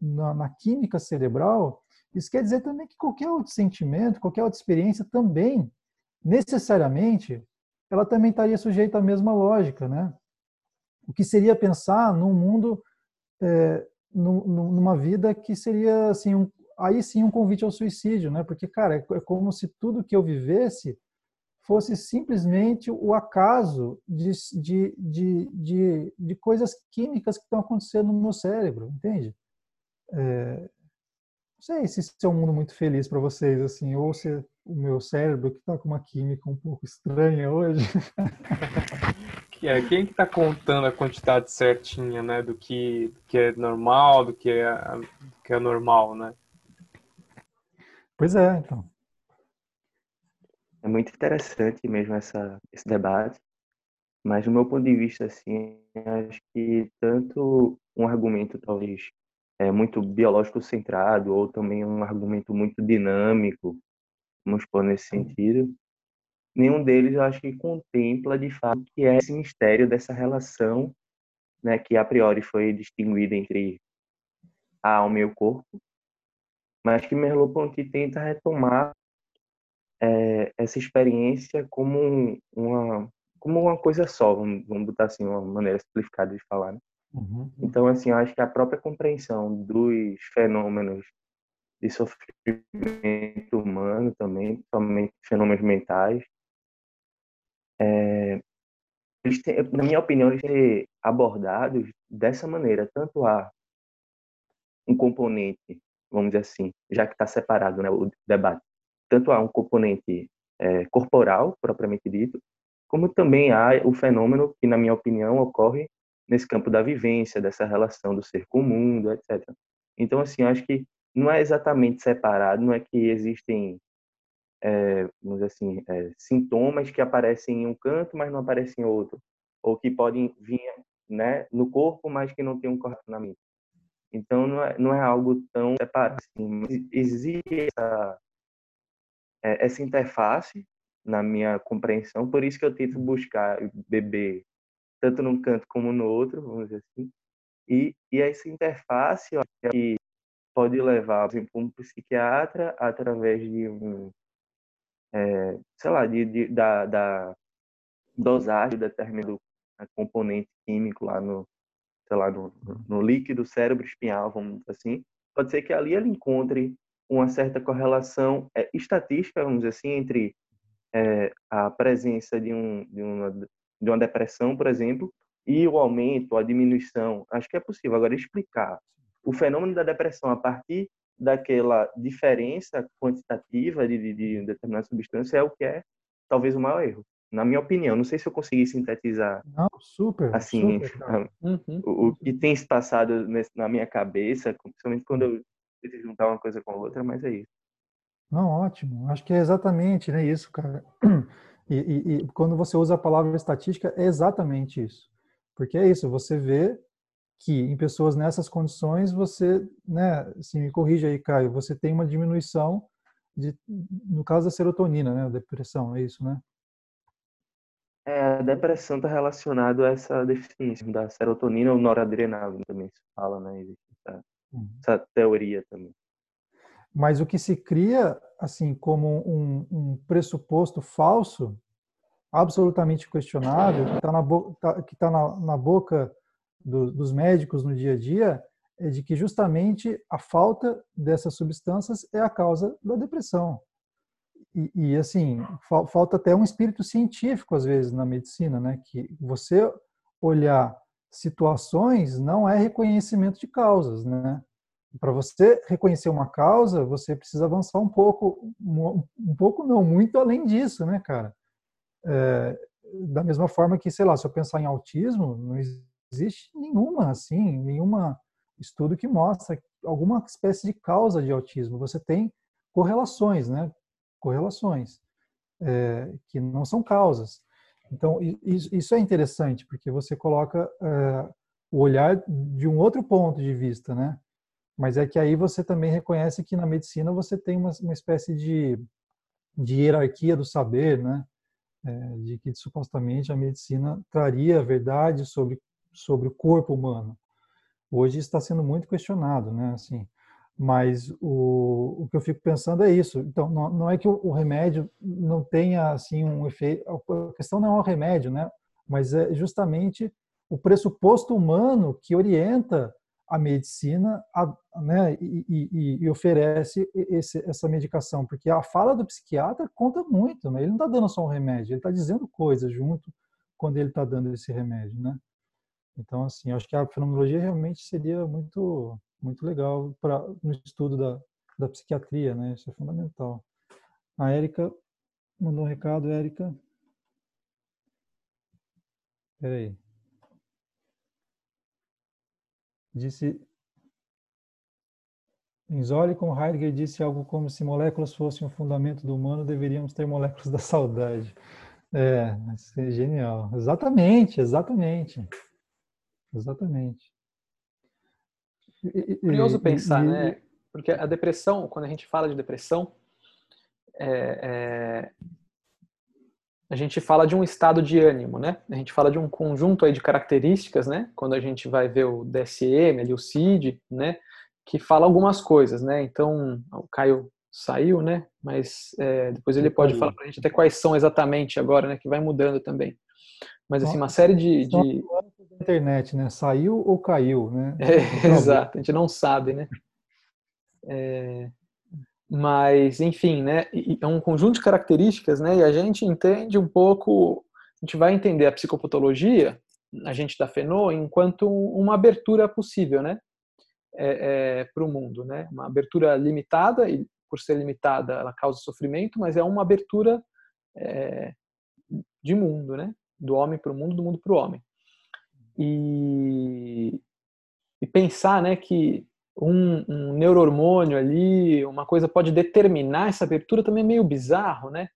na, na química cerebral, isso quer dizer também que qualquer outro sentimento, qualquer outra experiência também, necessariamente, ela também estaria sujeita à mesma lógica, né? O que seria pensar num mundo, é, numa vida que seria, assim, um, aí sim um convite ao suicídio, né? Porque, cara, é, é como se tudo que eu vivesse fosse simplesmente o acaso de, de, de, de, de coisas químicas que estão acontecendo no meu cérebro, entende? É, sei se isso é um mundo muito feliz para vocês, assim, ou se o meu cérebro que está com uma química um pouco estranha hoje. que é quem que está contando a quantidade certinha, né, do que, do que é normal, do que é, do que é normal, né? Pois é, então. É muito interessante mesmo essa, esse debate, mas do meu ponto de vista, assim, acho que tanto um argumento talvez é muito biológico centrado ou também um argumento muito dinâmico, vamos pôr nesse sentido, nenhum deles eu acho que contempla de fato que é esse mistério dessa relação, né, que a priori foi distinguida entre a alma e o corpo, mas que Merleau-Ponty tenta retomar é, essa experiência como uma como uma coisa só, vamos, vamos botar assim uma maneira simplificada de falar. Né? Uhum. Então, assim, eu acho que a própria compreensão dos fenômenos de sofrimento humano também, principalmente fenômenos mentais, é, têm, na minha opinião, eles têm abordados dessa maneira. Tanto há um componente, vamos dizer assim, já que está separado né, o debate, tanto há um componente é, corporal, propriamente dito, como também há o fenômeno que, na minha opinião, ocorre nesse campo da vivência, dessa relação do ser com o mundo, etc. Então, assim, acho que não é exatamente separado, não é que existem, é, vamos dizer assim, é, sintomas que aparecem em um canto, mas não aparecem em outro, ou que podem vir né, no corpo, mas que não tem um correlacionamento. Então, não é, não é algo tão separado assim, existe essa, é, essa interface na minha compreensão, por isso que eu tento buscar beber tanto num canto como no outro, vamos dizer assim. E, e essa interface ó, que pode levar, por exemplo, um psiquiatra através de um, é, sei lá, de, de, da, da dosagem de determinado componente químico lá no, sei lá, no, no líquido cérebro espinhal, vamos dizer assim, pode ser que ali ele encontre uma certa correlação é, estatística, vamos dizer assim, entre é, a presença de, um, de, uma, de uma depressão, por exemplo, e o aumento, a diminuição. Acho que é possível. Agora, explicar o fenômeno da depressão a partir daquela diferença quantitativa de, de, de determinada substância é o que é talvez o maior erro. Na minha opinião, não sei se eu consegui sintetizar. Não, super. Assim, super, uhum. o, o, que tem se passado nesse, na minha cabeça, principalmente quando eu tento juntar uma coisa com a outra, mas é isso. Não, ótimo. Acho que é exatamente né, isso, cara. E, e, e, quando você usa a palavra estatística, é exatamente isso. Porque é isso, você vê que em pessoas nessas condições, você, né, assim, me corrija aí, Caio, você tem uma diminuição, de, no caso da serotonina, né, a depressão, é isso, né? É, a depressão está relacionada a essa deficiência da serotonina ou noradrenalina também se fala, né? Essa, uhum. essa teoria também. Mas o que se cria, assim, como um, um pressuposto falso, absolutamente questionável, que está na, tá, que tá na, na boca do, dos médicos no dia a dia, é de que justamente a falta dessas substâncias é a causa da depressão. E, e assim, fa falta até um espírito científico, às vezes, na medicina, né? Que você olhar situações não é reconhecimento de causas, né? Para você reconhecer uma causa, você precisa avançar um pouco, um pouco não, muito além disso, né, cara? É, da mesma forma que, sei lá, se eu pensar em autismo, não existe nenhuma, assim, nenhuma estudo que mostra alguma espécie de causa de autismo. Você tem correlações, né? Correlações, é, que não são causas. Então, isso é interessante, porque você coloca é, o olhar de um outro ponto de vista, né? Mas é que aí você também reconhece que na medicina você tem uma, uma espécie de, de hierarquia do saber, né? é, de que supostamente a medicina traria a verdade sobre sobre o corpo humano. Hoje está sendo muito questionado, né? Assim, mas o, o que eu fico pensando é isso. Então, não, não é que o, o, remédio não tenha assim um efeito. A questão não é o remédio, né? Mas é justamente o pressuposto humano que orienta a medicina a, né, e, e, e oferece esse, essa medicação, porque a fala do psiquiatra conta muito, né? ele não está dando só um remédio, ele está dizendo coisas junto quando ele está dando esse remédio, né? Então, assim, acho que a fenomenologia realmente seria muito, muito legal para no estudo da, da psiquiatria, né? Isso é fundamental. A Érica mandou um recado, Érica. Espera aí. Disse Inzoli com Heidegger disse algo como se moléculas fossem o fundamento do humano, deveríamos ter moléculas da saudade. É, é genial. Exatamente, exatamente. Exatamente. Curioso pensar, e, né? Porque a depressão, quando a gente fala de depressão, é, é, a gente fala de um estado de ânimo, né? A gente fala de um conjunto aí de características, né? Quando a gente vai ver o DSM, ali o CID, né? Que fala algumas coisas, né? Então, o Caio saiu, né? Mas é, depois ele pode falar para a gente até quais são exatamente agora, né? Que vai mudando também. Mas assim, uma série de, de... internet, né? Saiu ou caiu, né? É, exato, a gente não sabe, né? É... Mas, enfim, né? É um conjunto de características, né? E a gente entende um pouco, a gente vai entender a psicopatologia, a gente da Fenô, enquanto uma abertura possível, né? É, é, para o mundo, né? Uma abertura limitada e por ser limitada ela causa sofrimento, mas é uma abertura é, de mundo, né? do homem para o mundo, do mundo para o homem. E, e, pensar né, que um, um neurohormônio ali, uma coisa pode determinar essa abertura também é meio bizarro, né?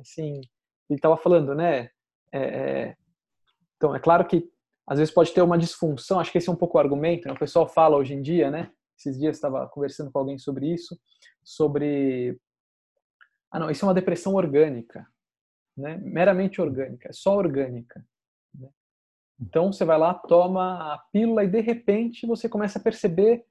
Assim, ele estava falando, né? É, é, então, é claro que às vezes pode ter uma disfunção, acho que esse é um pouco o argumento, né? o pessoal fala hoje em dia, né? Esses dias estava conversando com alguém sobre isso, sobre ah não, isso é uma depressão orgânica né? meramente orgânica, é só orgânica. Né? Então você vai lá, toma a pílula e de repente você começa a perceber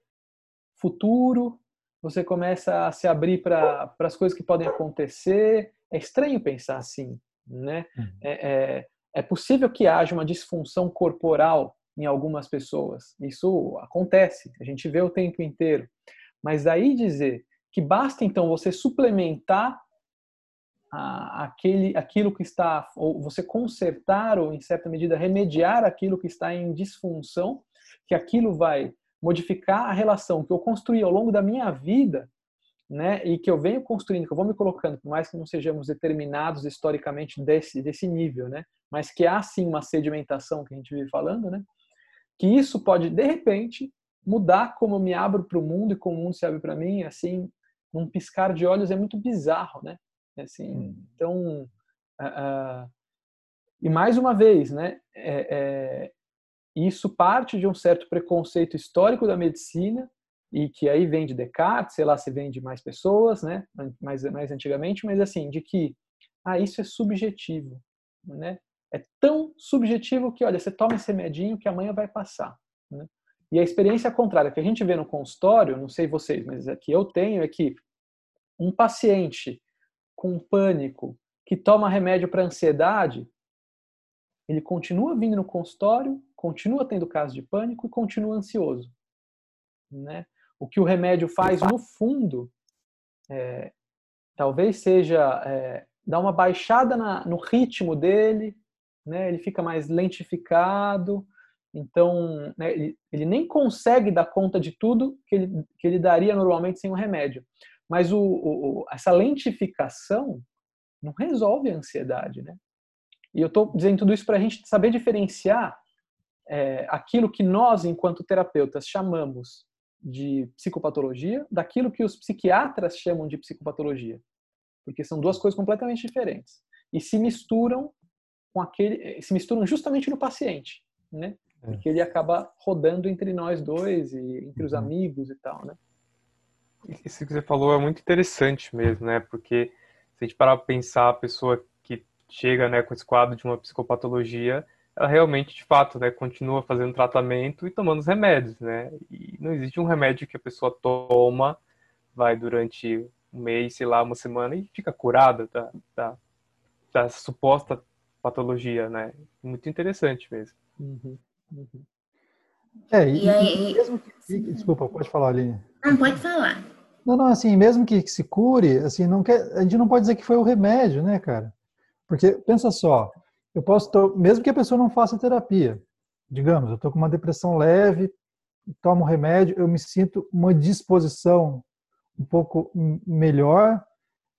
futuro, você começa a se abrir para as coisas que podem acontecer. É estranho pensar assim, né? Uhum. É, é, é possível que haja uma disfunção corporal em algumas pessoas. Isso acontece, a gente vê o tempo inteiro. Mas aí dizer que basta então você suplementar aquele, aquilo que está, ou você consertar ou, em certa medida, remediar aquilo que está em disfunção, que aquilo vai modificar a relação que eu construí ao longo da minha vida, né, e que eu venho construindo, que eu vou me colocando, por mais que não sejamos determinados historicamente desse, desse nível, né, mas que há sim uma sedimentação que a gente vive falando, né, que isso pode, de repente, mudar como eu me abro para o mundo e como o mundo se abre para mim, assim, num piscar de olhos é muito bizarro, né? Assim, hum. Então, uh, e mais uma vez, né, é, é, isso parte de um certo preconceito histórico da medicina e que aí vem de Descartes, sei lá se vem de mais pessoas, né, mais, mais antigamente, mas assim, de que ah, isso é subjetivo, né? É tão subjetivo que, olha, você toma esse remedinho que amanhã vai passar, né? E a experiência contrária que a gente vê no consultório, não sei vocês, mas aqui eu tenho é que um paciente com pânico, que toma remédio para ansiedade, ele continua vindo no consultório, continua tendo caso de pânico e continua ansioso. Né? O que o remédio faz, no fundo, é, talvez seja é, dar uma baixada na, no ritmo dele, né? ele fica mais lentificado, então né, ele, ele, nem consegue dar conta de tudo que ele, que ele daria normalmente sem o remédio. Mas o, o, essa lentificação não resolve a ansiedade, né? E eu estou dizendo tudo isso para a gente saber diferenciar é, aquilo que nós, enquanto terapeutas, chamamos de psicopatologia daquilo que os psiquiatras chamam de psicopatologia. Porque são duas coisas completamente diferentes. E se misturam com aquele. se misturam justamente no paciente, né? É. Porque ele acaba rodando entre nós dois e entre os uhum. amigos e tal, né? Isso que você falou é muito interessante mesmo, né? Porque se a gente parar para pensar, a pessoa que chega né, com esse quadro de uma psicopatologia, ela realmente, de fato, né, continua fazendo tratamento e tomando os remédios, né? E não existe um remédio que a pessoa toma, vai durante um mês, sei lá, uma semana e fica curada da, da, da suposta patologia, né? Muito interessante mesmo. Uhum, uhum. É, e, e aí, mesmo que, desculpa, pode falar, Aline. Não, pode falar. Não, não, assim, mesmo que se cure, assim, não quer, a gente não pode dizer que foi o remédio, né, cara? Porque, pensa só, eu posso, mesmo que a pessoa não faça terapia, digamos, eu estou com uma depressão leve, tomo remédio, eu me sinto uma disposição um pouco melhor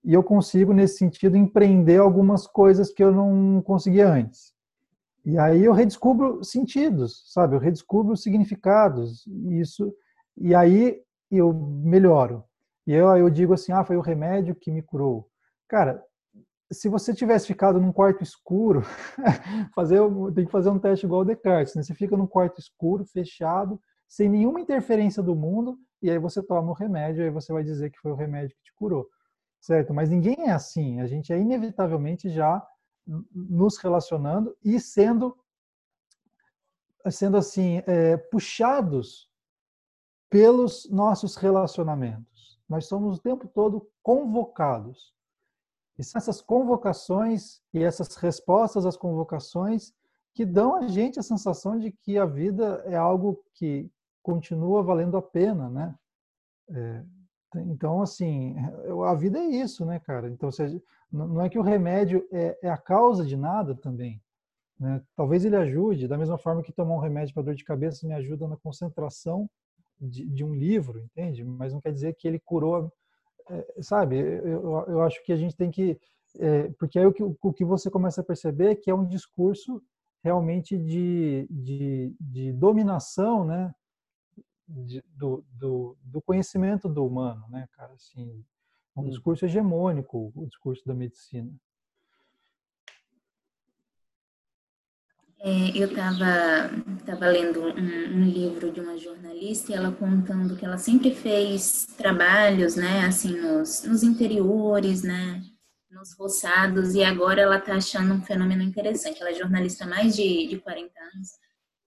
e eu consigo, nesse sentido, empreender algumas coisas que eu não conseguia antes. E aí eu redescubro sentidos, sabe? Eu redescubro significados. Isso e aí eu melhoro. E eu, eu digo assim, ah, foi o remédio que me curou. Cara, se você tivesse ficado num quarto escuro, fazer, tem que fazer um teste igual o Descartes, né? Você fica num quarto escuro, fechado, sem nenhuma interferência do mundo, e aí você toma o remédio, aí você vai dizer que foi o remédio que te curou, certo? Mas ninguém é assim. A gente é inevitavelmente já nos relacionando e sendo sendo assim é, puxados pelos nossos relacionamentos. Nós somos o tempo todo convocados. E são essas convocações e essas respostas às convocações que dão a gente a sensação de que a vida é algo que continua valendo a pena, né? É, então, assim, a vida é isso, né, cara? Então, seja, não é que o remédio é, é a causa de nada também. Né? Talvez ele ajude, da mesma forma que tomar um remédio para dor de cabeça me ajuda na concentração de, de, um livro, entende? Mas não quer dizer que ele curou, é, sabe? Eu, eu, acho que a gente tem que. É, porque aí o que, o que você começa a perceber é que é um discurso realmente de, de, de dominação, né? De, do, do, do, conhecimento do humano, né, cara? Assim, um hum. discurso hegemônico, o discurso da medicina. É, eu estava tava lendo um, um, livro de uma jornalista e ela contando que ela sempre fez trabalhos, né, assim, nos, nos interiores, né, nos roçados, e agora ela está achando um fenômeno interessante. Ela é jornalista há mais de, de 40 anos,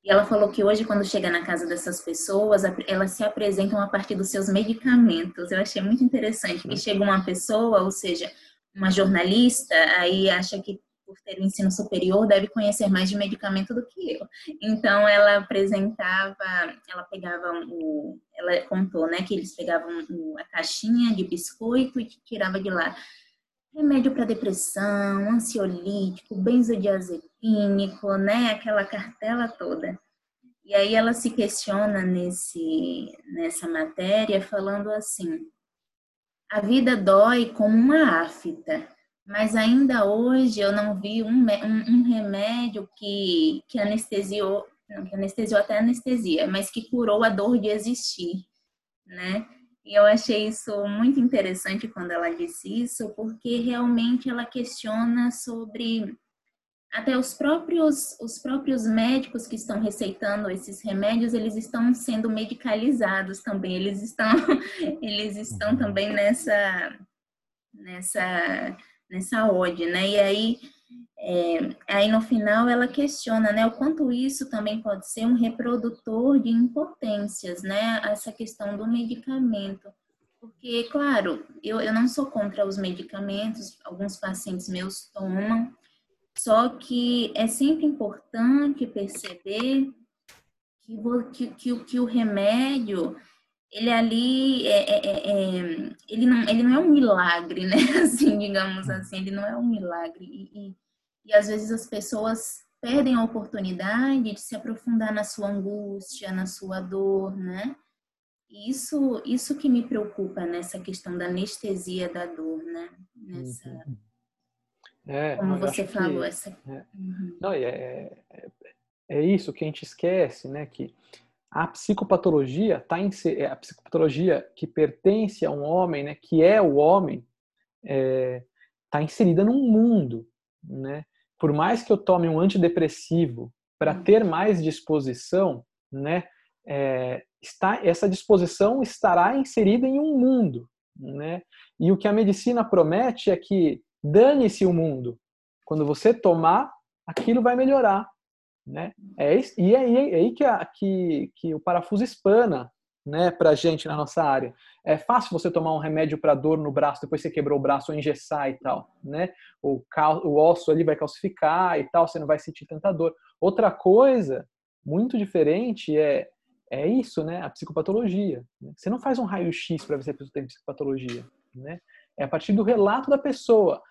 e ela falou que hoje, quando chega na casa dessas pessoas, elas se apresentam a partir dos seus medicamentos. Eu achei muito interessante que chega uma pessoa, ou seja, uma jornalista, aí acha que por ter o ensino superior, deve conhecer mais de medicamento do que eu. Então, ela apresentava, ela pegava o, ela contou, né, que eles pegavam a caixinha de biscoito e tirava de lá remédio para depressão, ansiolítico, benzodiazepínico, né, aquela cartela toda. E aí ela se questiona nesse nessa matéria falando assim: a vida dói como uma afta mas ainda hoje eu não vi um, um, um remédio que, que anestesiou, não, que anestesiou até anestesia, mas que curou a dor de existir, né? E eu achei isso muito interessante quando ela disse isso, porque realmente ela questiona sobre até os próprios os próprios médicos que estão receitando esses remédios, eles estão sendo medicalizados também, eles estão eles estão também nessa nessa nessa ode, né? E aí, é, aí no final ela questiona, né, o quanto isso também pode ser um reprodutor de impotências, né? Essa questão do medicamento. Porque, claro, eu, eu não sou contra os medicamentos, alguns pacientes meus tomam, só que é sempre importante perceber que, que, que, que o remédio ele ali é, é, é, é, ele, não, ele não é um milagre, né? Assim, digamos hum. assim, ele não é um milagre. E, e, e, às vezes as pessoas perdem a oportunidade de se aprofundar na sua angústia, na sua dor, né? E isso, isso que me preocupa nessa questão da anestesia da dor, né? Nessa, uhum. é, como você falou, que, essa. É, uhum. Não, é, é, é isso que a gente esquece, né? Que a psicopatologia está em é, a psicopatologia que pertence a um homem, né, que é o homem, está é, tá inserida num mundo, né? Por mais que eu tome um antidepressivo para uhum. ter mais disposição, né? É, está essa disposição estará inserida em um mundo, né? E o que a medicina promete é que dane-se o mundo, Quando você tomar, aquilo vai melhorar. Né? É, e é, aí, é aí que, a, que, que o parafuso espana né, para gente na nossa área. É fácil você tomar um remédio para dor no braço, depois você quebrou o braço ou engessar e tal, né? O, cal, o osso ali vai calcificar e tal, você não vai sentir tanta dor. Outra coisa muito diferente é é isso, né? A psicopatologia. Né? Você não faz um raio-x para ver se a pessoa tem psicopatologia, né? É a partir do relato da pessoa.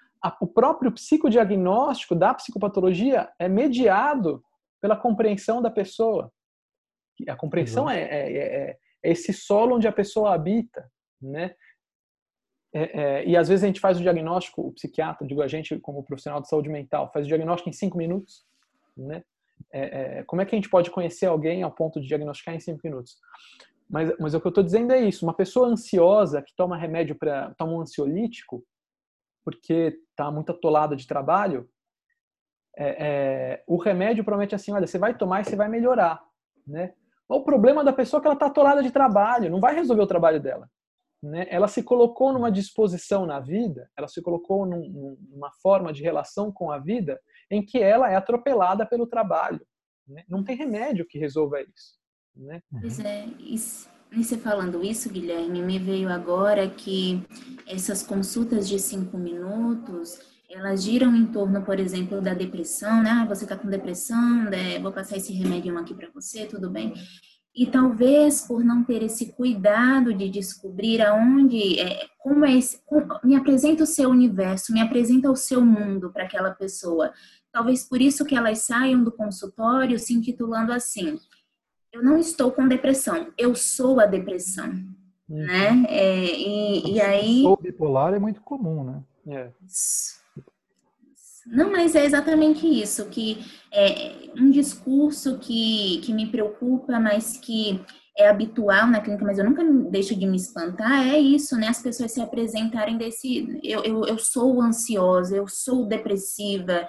o próprio psicodiagnóstico da psicopatologia é mediado pela compreensão da pessoa. A compreensão é, é, é, é, esse solo onde a pessoa habita, né? É, é, e às vezes a gente faz o diagnóstico, o psiquiatra, digo a gente como profissional de saúde mental, faz o diagnóstico em cinco minutos, né? Como é que a gente pode conhecer alguém ao ponto de diagnosticar em cinco minutos? Mas, mas o que eu estou dizendo é isso: uma pessoa ansiosa que toma remédio para toma um ansiolítico porque está muito atolada de trabalho, é, é, o remédio promete assim, olha, você vai tomar e você vai melhorar, né? O problema da pessoa é que ela está atolada de trabalho, não vai resolver o trabalho dela. Né? Ela se colocou numa disposição na vida, ela se colocou num, numa forma de relação com a vida em que ela é atropelada pelo trabalho. Né? Não tem remédio que resolva isso. Né? Pois é, isso, você falando isso, Guilherme, me veio agora que essas consultas de cinco minutos, elas giram em torno, por exemplo, da depressão, né? Ah, você está com depressão, né? vou passar esse remédio aqui para você, tudo bem? E talvez por não ter esse cuidado de descobrir aonde, é, como é esse, como, me apresenta o seu universo, me apresenta o seu mundo para aquela pessoa. Talvez por isso que elas saiam do consultório se intitulando assim: Eu não estou com depressão, eu sou a depressão. Uhum. Né? É, e, e aí. O bipolar é muito comum, né? É. Não, mas é exatamente isso, que é um discurso que, que me preocupa, mas que é habitual na clínica, mas eu nunca deixo de me espantar, é isso, né? As pessoas se apresentarem desse. Eu, eu, eu sou ansiosa, eu sou depressiva,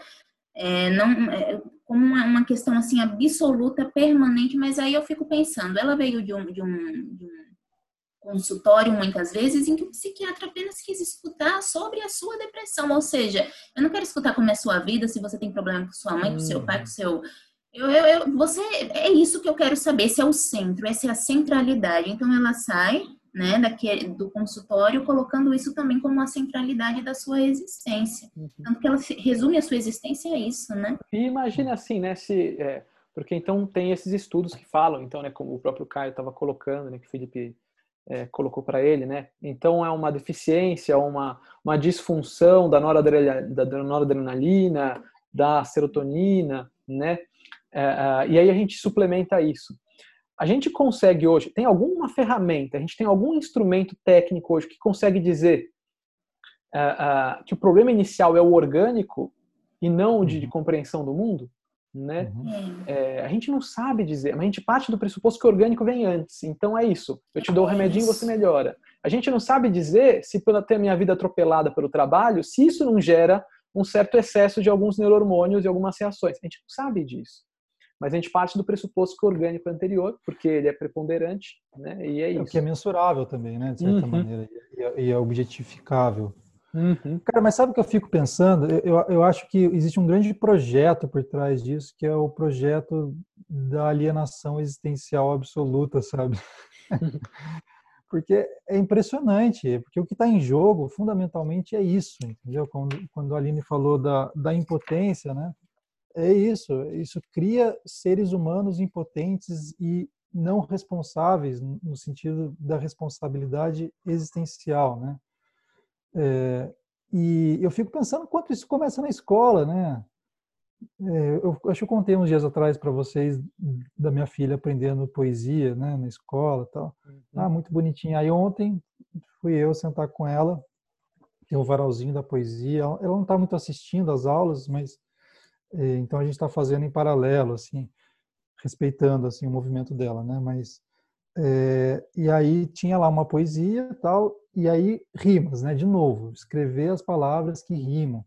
é, não, é, como uma, uma, questão assim absoluta, permanente, mas aí eu fico pensando, ela veio de um, de um, de um consultório muitas vezes em que o psiquiatra apenas quis escutar sobre a sua depressão, ou seja, eu não quero escutar como é a sua vida, se você tem problema com sua mãe, com seu pai, com seu eu, eu, eu, você é isso que eu quero saber, esse é o centro, essa é a centralidade. Então ela sai né, daquele, do consultório, colocando isso também como a centralidade da sua existência. Uhum. Tanto que ela resume a sua existência a isso, né? E imagina assim, né, se, é, porque então tem esses estudos que falam, então, né, como o próprio Caio estava colocando, né, que o Felipe é, colocou para ele, né, então é uma deficiência, uma, uma disfunção da noradrenalina, da noradrenalina, da serotonina, né, é, é, e aí a gente suplementa isso a gente consegue hoje, tem alguma ferramenta, a gente tem algum instrumento técnico hoje que consegue dizer uh, uh, que o problema inicial é o orgânico e não o de, de uhum. compreensão do mundo? Né? Uhum. É, a gente não sabe dizer, mas a gente parte do pressuposto que o orgânico vem antes. Então é isso. Eu te dou o remedinho, você melhora. A gente não sabe dizer se pela ter a minha vida atropelada pelo trabalho, se isso não gera um certo excesso de alguns neurohormônios e algumas reações. A gente não sabe disso. Mas a gente parte do pressuposto que o orgânico é anterior, porque ele é preponderante, né? E é isso. É o que é mensurável também, né? De certa uhum. maneira, e é, é objetificável. Uhum. Cara, mas sabe o que eu fico pensando? Eu, eu acho que existe um grande projeto por trás disso, que é o projeto da alienação existencial absoluta, sabe? porque é impressionante, porque o que está em jogo, fundamentalmente, é isso, entendeu? Quando, quando a Aline falou da, da impotência, né? É isso, isso cria seres humanos impotentes e não responsáveis no sentido da responsabilidade existencial, né? É, e eu fico pensando quanto isso começa na escola, né? É, eu acho que eu contei uns dias atrás para vocês da minha filha aprendendo poesia, né, na escola, tal. Uhum. Ah, muito bonitinha. Aí ontem fui eu sentar com ela, tem o varalzinho da poesia. Ela não está muito assistindo às aulas, mas é, então a gente está fazendo em paralelo, assim, respeitando assim o movimento dela, né? Mas é, e aí tinha lá uma poesia tal e aí rimas, né? De novo, escrever as palavras que rimam.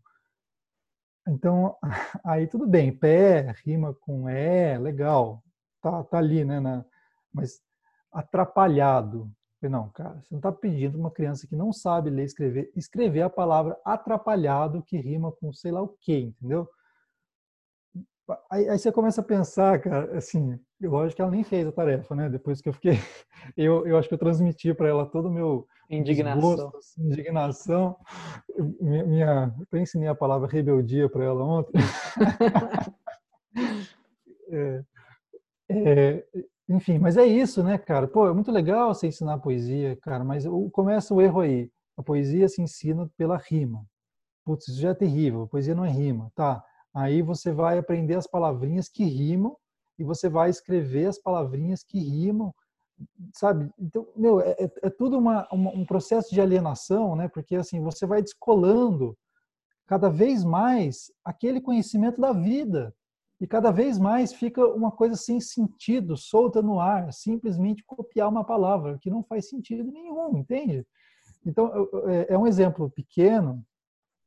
Então aí tudo bem, pé rima com é, legal, tá, tá ali, né? Na, mas atrapalhado, não, cara, você não está pedindo uma criança que não sabe ler e escrever, escrever a palavra atrapalhado que rima com sei lá o quê, entendeu? Aí, aí, você começa a pensar, cara, assim, lógico que ela nem fez a tarefa, né? Depois que eu fiquei, eu, eu acho que eu transmiti para ela todo o meu indignação, desgosto, assim, indignação, minha, minha, eu ensinei a palavra rebeldia para ela ontem. é, é, enfim, mas é isso, né, cara? Pô, é muito legal você ensinar poesia, cara, mas começa o erro aí. A poesia se ensina pela rima. Putz, isso já é terrível. A poesia não é rima, tá? Aí você vai aprender as palavrinhas que rimam e você vai escrever as palavrinhas que rimam, sabe? Então, meu, é, é, é tudo uma, uma, um processo de alienação, né? Porque assim você vai descolando cada vez mais aquele conhecimento da vida e cada vez mais fica uma coisa sem sentido, solta no ar, simplesmente copiar uma palavra que não faz sentido nenhum, entende? Então é, é um exemplo pequeno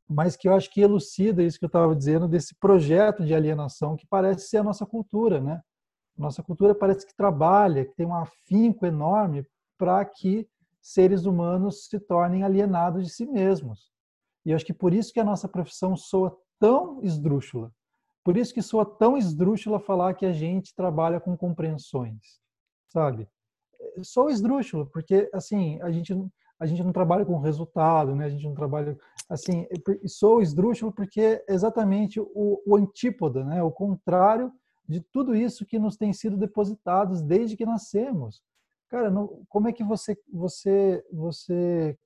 mas que eu acho que elucida isso que eu estava dizendo desse projeto de alienação que parece ser a nossa cultura, né? Nossa cultura parece que trabalha, que tem um afinco enorme para que seres humanos se tornem alienados de si mesmos. E eu acho que por isso que a nossa profissão soa tão esdrúxula. Por isso que soa tão esdrúxula falar que a gente trabalha com compreensões, sabe? Sou esdrúxulo, porque assim, a gente a gente não trabalha com resultado, né? A gente não trabalha assim. Sou esdrúxulo porque é exatamente o, o antípoda, né? O contrário de tudo isso que nos tem sido depositados desde que nascemos. Cara, não, como é que você você você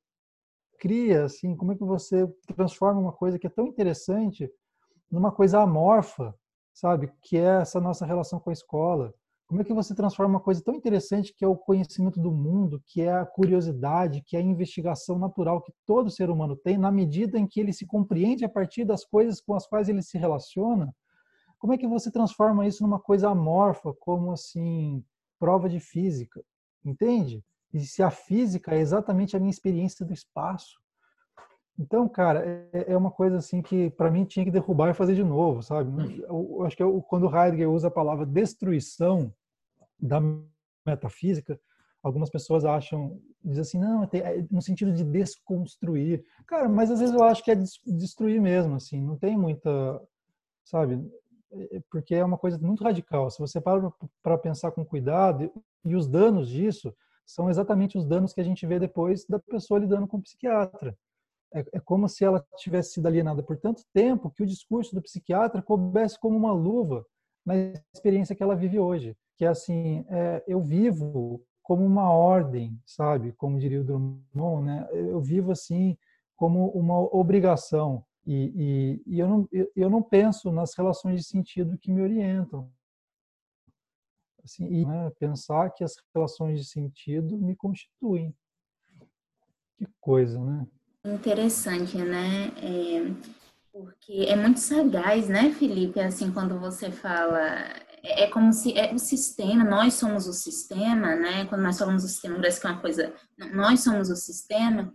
cria assim? Como é que você transforma uma coisa que é tão interessante numa coisa amorfa, sabe? Que é essa nossa relação com a escola. Como é que você transforma uma coisa tão interessante que é o conhecimento do mundo, que é a curiosidade, que é a investigação natural que todo ser humano tem, na medida em que ele se compreende a partir das coisas com as quais ele se relaciona? Como é que você transforma isso numa coisa amorfa, como assim, prova de física? Entende? E se a física é exatamente a minha experiência do espaço. Então, cara, é, é uma coisa assim que para mim tinha que derrubar e fazer de novo, sabe? Eu acho que eu, quando Heidegger usa a palavra destruição, da metafísica, algumas pessoas acham, dizem assim, não, é no sentido de desconstruir. Cara, mas às vezes eu acho que é destruir mesmo, assim, não tem muita, sabe? É, porque é uma coisa muito radical. Se você para para pensar com cuidado, e os danos disso são exatamente os danos que a gente vê depois da pessoa lidando com o psiquiatra. É, é como se ela tivesse sido alienada por tanto tempo que o discurso do psiquiatra coubesse como uma luva na experiência que ela vive hoje que assim é, eu vivo como uma ordem, sabe? Como diria o Drummond, né? Eu vivo assim como uma obrigação e, e, e eu, não, eu não penso nas relações de sentido que me orientam. Assim, e né, pensar que as relações de sentido me constituem. Que coisa, né? Interessante, né? É, porque é muito sagaz, né, Felipe? Assim, quando você fala é, é como se é o sistema, nós somos o sistema, né? Quando nós falamos o sistema, parece que é uma coisa, nós somos o sistema,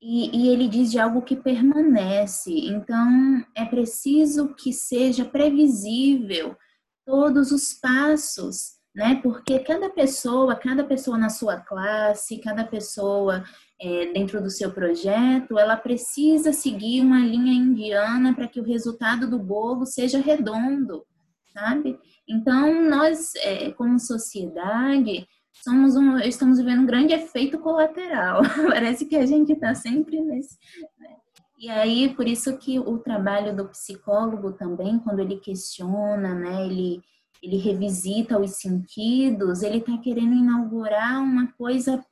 e, e ele diz de algo que permanece. Então, é preciso que seja previsível todos os passos, né? Porque cada pessoa, cada pessoa na sua classe, cada pessoa é, dentro do seu projeto, ela precisa seguir uma linha indiana para que o resultado do bolo seja redondo, sabe? Então, nós, é, como sociedade, somos um, estamos vivendo um grande efeito colateral. Parece que a gente está sempre nesse. Né? E aí, por isso que o trabalho do psicólogo também, quando ele questiona, né, ele, ele revisita os sentidos, ele está querendo inaugurar uma coisa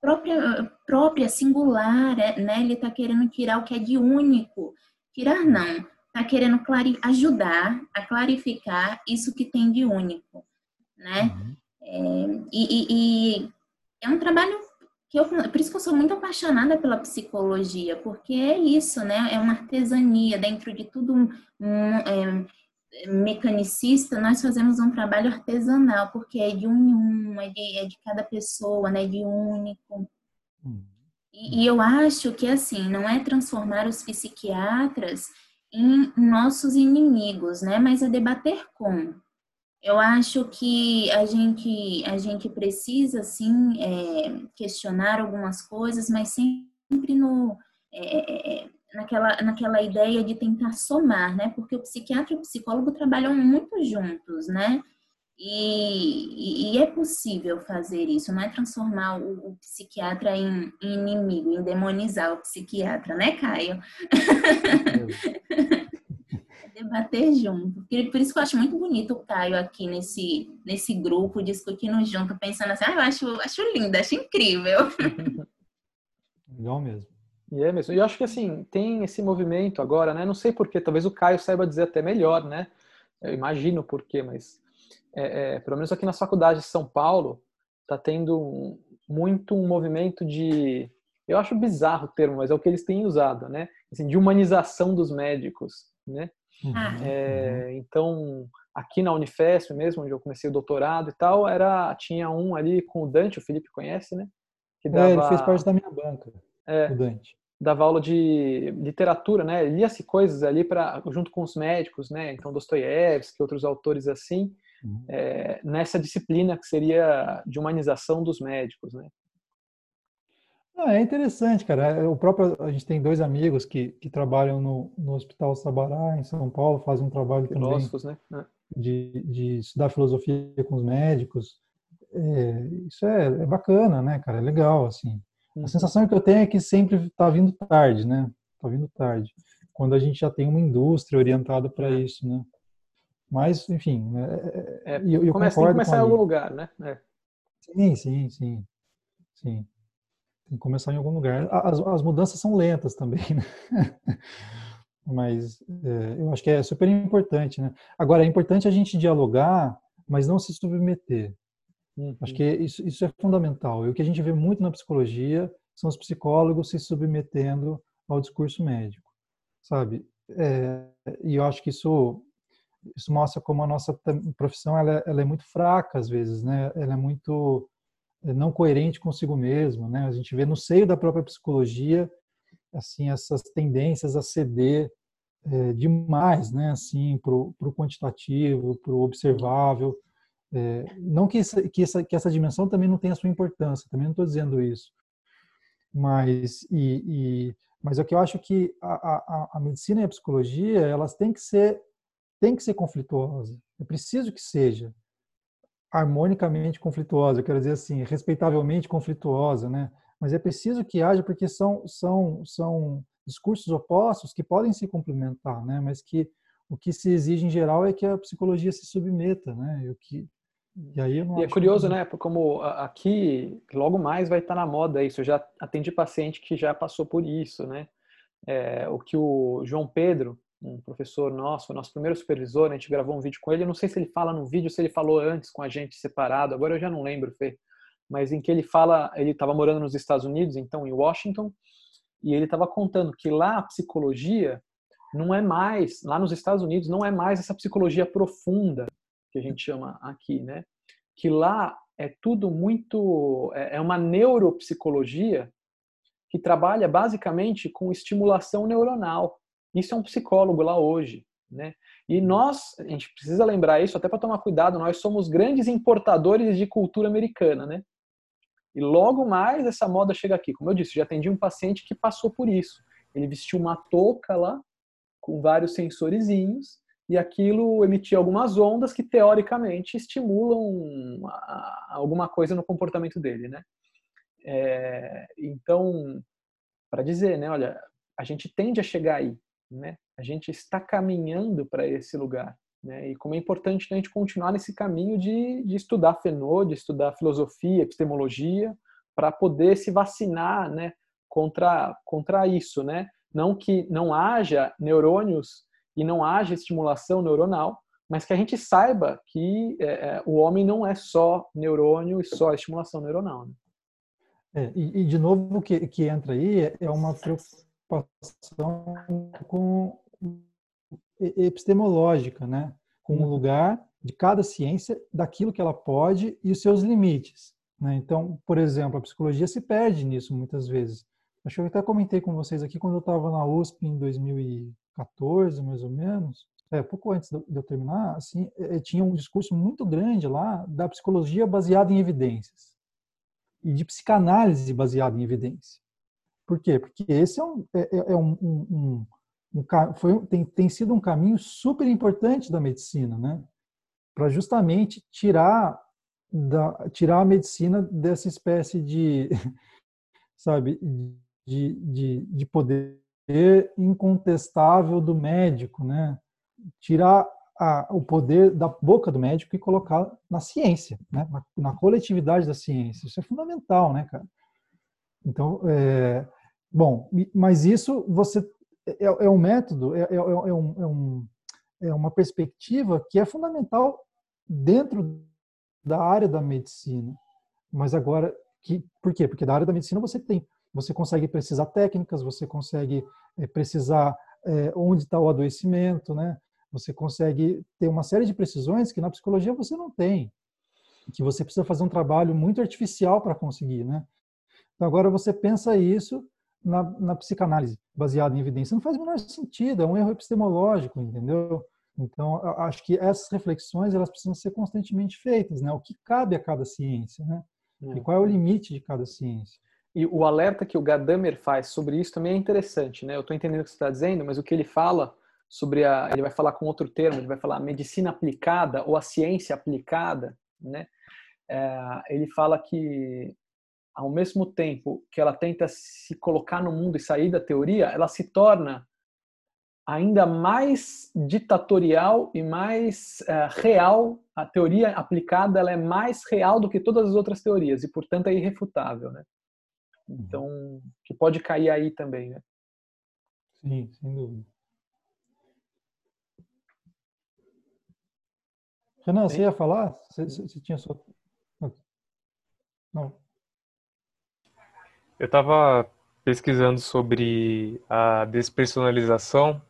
própria, própria singular, é, né? Ele está querendo tirar o que é de único. Tirar não, está querendo ajudar a clarificar isso que tem de único, né? Uhum. É, e, e, e, é um trabalho que eu, por isso que eu sou muito apaixonada pela psicologia, porque é isso, né? É uma artesania dentro de tudo um, um é, mecanicista, nós fazemos um trabalho artesanal, porque é de um em um, é de, é de cada pessoa, né? De único. Uhum. E, e eu acho que assim, não é transformar os psiquiatras em nossos inimigos, né? Mas a debater com, Eu acho que a gente, a gente precisa, sim, é, questionar algumas coisas, mas sempre no, é, é, naquela, naquela ideia de tentar somar, né? Porque o psiquiatra e o psicólogo trabalham muito juntos, né? E, e, é possível fazer isso, não é transformar o, o psiquiatra em, em, inimigo, em demonizar o psiquiatra, né, Caio? é debater junto. Por isso que eu acho muito bonito o Caio aqui nesse, nesse grupo, discutindo junto, pensando assim, ah, eu acho, acho lindo, acho incrível. Legal mesmo. E é mesmo. E eu acho que assim, tem esse movimento agora, né? Não sei porquê, talvez o Caio saiba dizer até melhor, né? Eu imagino porquê, mas é, é, pelo menos aqui na faculdade de São Paulo, está tendo um, muito um movimento de. Eu acho bizarro o termo, mas é o que eles têm usado, né? Assim, de humanização dos médicos, né? Uhum. Ah. É, então, aqui na Unifesp mesmo, onde eu comecei o doutorado e tal, era tinha um ali com o Dante, o Felipe conhece, né? Que dava, é, ele fez parte da minha banca, é, o Dante. Dava aula de literatura, né? Lia-se coisas ali para junto com os médicos, né? Então, Dostoiévski, outros autores assim uhum. é, nessa disciplina que seria de humanização dos médicos, né? Ah, é interessante, cara. É, o próprio, a gente tem dois amigos que, que trabalham no, no Hospital Sabará, em São Paulo, fazem um trabalho Filósofos, também né? É. de, de estudar filosofia com os médicos. É, isso é, é, bacana, né, cara? É legal, assim. A uhum. sensação que eu tenho é que sempre está vindo tarde, né? Está vindo tarde. Quando a gente já tem uma indústria orientada para isso, né? Mas, enfim, né, é, eu, eu começa, tem que começar em algum lugar, né? É. Sim, sim, sim, sim. Tem que começar em algum lugar. As, as mudanças são lentas também, né? Mas é, eu acho que é super importante, né? Agora, é importante a gente dialogar, mas não se submeter. Uhum. Acho que isso, isso é fundamental. E o que a gente vê muito na psicologia são os psicólogos se submetendo ao discurso médico, sabe? É, e eu acho que isso isso mostra como a nossa profissão ela, é, ela é muito fraca às vezes, né? Ela é muito é, não coerente consigo mesma, né? A gente vê no seio da própria psicologia assim essas tendências a ceder é, demais, né? Assim para o quantitativo, para o observável. É, não que essa, que, essa, que essa dimensão também não tenha a sua importância, também não estou dizendo isso. Mas, e, e, mas é que eu acho que a, a, a medicina e a psicologia elas têm que ser tem que ser conflituosa. É preciso que seja harmonicamente conflituosa, eu quero dizer assim, respeitavelmente conflituosa, né? Mas é preciso que haja porque são são são discursos opostos que podem se complementar, né? Mas que o que se exige em geral é que a psicologia se submeta, né? E o que e aí e é curioso, que... né? Como aqui logo mais vai estar na moda isso. Eu já atendi paciente que já passou por isso, né? É, o que o João Pedro um professor nosso, nosso primeiro supervisor, a gente gravou um vídeo com ele, eu não sei se ele fala no vídeo, se ele falou antes com a gente separado, agora eu já não lembro, Fê, mas em que ele fala, ele estava morando nos Estados Unidos, então em Washington, e ele estava contando que lá a psicologia não é mais, lá nos Estados Unidos não é mais essa psicologia profunda que a gente chama aqui, né? Que lá é tudo muito, é, é uma neuropsicologia que trabalha basicamente com estimulação neuronal. Isso é um psicólogo lá hoje, né? E nós, a gente precisa lembrar isso até para tomar cuidado, nós somos grandes importadores de cultura americana, né? E logo mais essa moda chega aqui. Como eu disse, já atendi um paciente que passou por isso. Ele vestiu uma touca lá com vários sensorizinhos e aquilo emitia algumas ondas que teoricamente estimulam alguma coisa no comportamento dele, né? É, então, para dizer, né, olha, a gente tende a chegar aí, né? A gente está caminhando para esse lugar, né? E como é importante a gente continuar nesse caminho de, de estudar Fenô, de estudar filosofia, epistemologia, para poder se vacinar, né? Contra contra isso, né? Não que não haja neurônios e não haja estimulação neuronal, mas que a gente saiba que é, é o homem não é só neurônio e só estimulação neuronal. Né? É, e, e, de novo o que, que entra aí é uma preocupação preocupação com epistemológica, né? com o uhum. lugar de cada ciência, daquilo que ela pode e os seus limites. Né? Então, por exemplo, a psicologia se perde nisso muitas vezes. Acho que eu até comentei com vocês aqui quando eu estava na USP em 2014, mais ou menos. é, pouco antes de eu terminar, assim, é, é, tinha um discurso muito grande lá da psicologia baseada em evidências e de psicanálise baseada em evidência. Por quê? Porque esse é um, é, é, é um, um, um, um foi, tem, tem sido um caminho super importante da medicina, né? Para justamente tirar da, tirar a medicina dessa espécie de, sabe, de, de, de poder incontestável do médico, né? Tirar a, o poder da boca do médico e colocar na ciência, né? na, na, coletividade da ciência. Isso é fundamental, né, cara? Então, é, bom, mas isso você é, é um método, é, é, é, um, é, um, é uma perspectiva que é fundamental dentro da área da medicina. Mas agora, que, por quê? Porque da área da medicina você tem, você consegue precisar técnicas, você consegue é, precisar é, onde está o adoecimento, né? Você consegue ter uma série de precisões que na psicologia você não tem, que você precisa fazer um trabalho muito artificial para conseguir, né? Então agora você pensa isso na, na psicanálise baseada em evidência, não faz o menor sentido, é um erro epistemológico, entendeu? Então acho que essas reflexões elas precisam ser constantemente feitas, né? O que cabe a cada ciência, né? E é. qual é o limite de cada ciência? E o alerta que o Gadamer faz sobre isso também é interessante, né? Eu estou entendendo o que você está dizendo, mas o que ele fala sobre a, ele vai falar com outro termo, ele vai falar a medicina aplicada ou a ciência aplicada, né? É, ele fala que ao mesmo tempo que ela tenta se colocar no mundo e sair da teoria, ela se torna ainda mais ditatorial e mais é, real. A teoria aplicada ela é mais real do que todas as outras teorias e, portanto, é irrefutável, né? Uhum. Então, que pode cair aí também, né? Sim, sem dúvida. Renan, você ia falar? Você, você tinha só. Não. Eu estava pesquisando sobre a despersonalização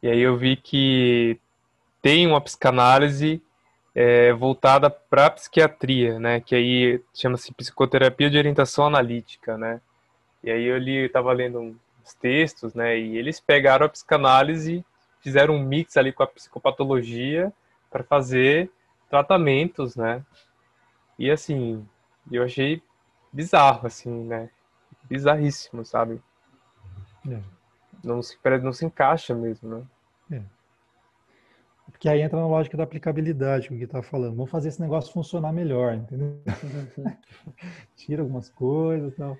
e aí eu vi que tem uma psicanálise é, voltada para a psiquiatria, né? Que aí chama-se psicoterapia de orientação analítica, né? E aí eu li, estava lendo uns textos, né? E eles pegaram a psicanálise, fizeram um mix ali com a psicopatologia para fazer tratamentos, né? E assim, eu achei bizarro, assim, né? Bizarríssimo, sabe? É. Não se, não se encaixa mesmo, né? É. Porque aí entra na lógica da aplicabilidade, que o Gui está falando. Vamos fazer esse negócio funcionar melhor, entendeu? Tira algumas coisas e tal.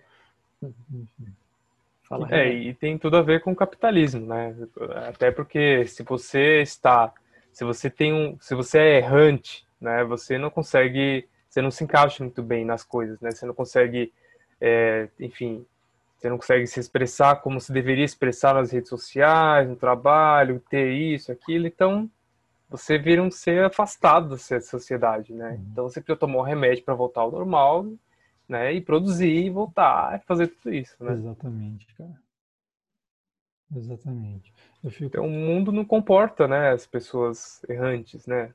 Fala, é, e tem tudo a ver com o capitalismo, né? Até porque se você está, se você tem um, se você é errante, né? Você não consegue, você não se encaixa muito bem nas coisas, né? Você não consegue, é, enfim, você não consegue se expressar como se deveria expressar nas redes sociais, no trabalho, ter isso, aquilo. Então, você vira um ser afastado da sociedade, né? Uhum. Então você precisa tomar um remédio para voltar ao normal, né? E produzir, e voltar, e fazer tudo isso, né? Exatamente, cara. Exatamente. Fico... Então o mundo não comporta, né? As pessoas errantes, né?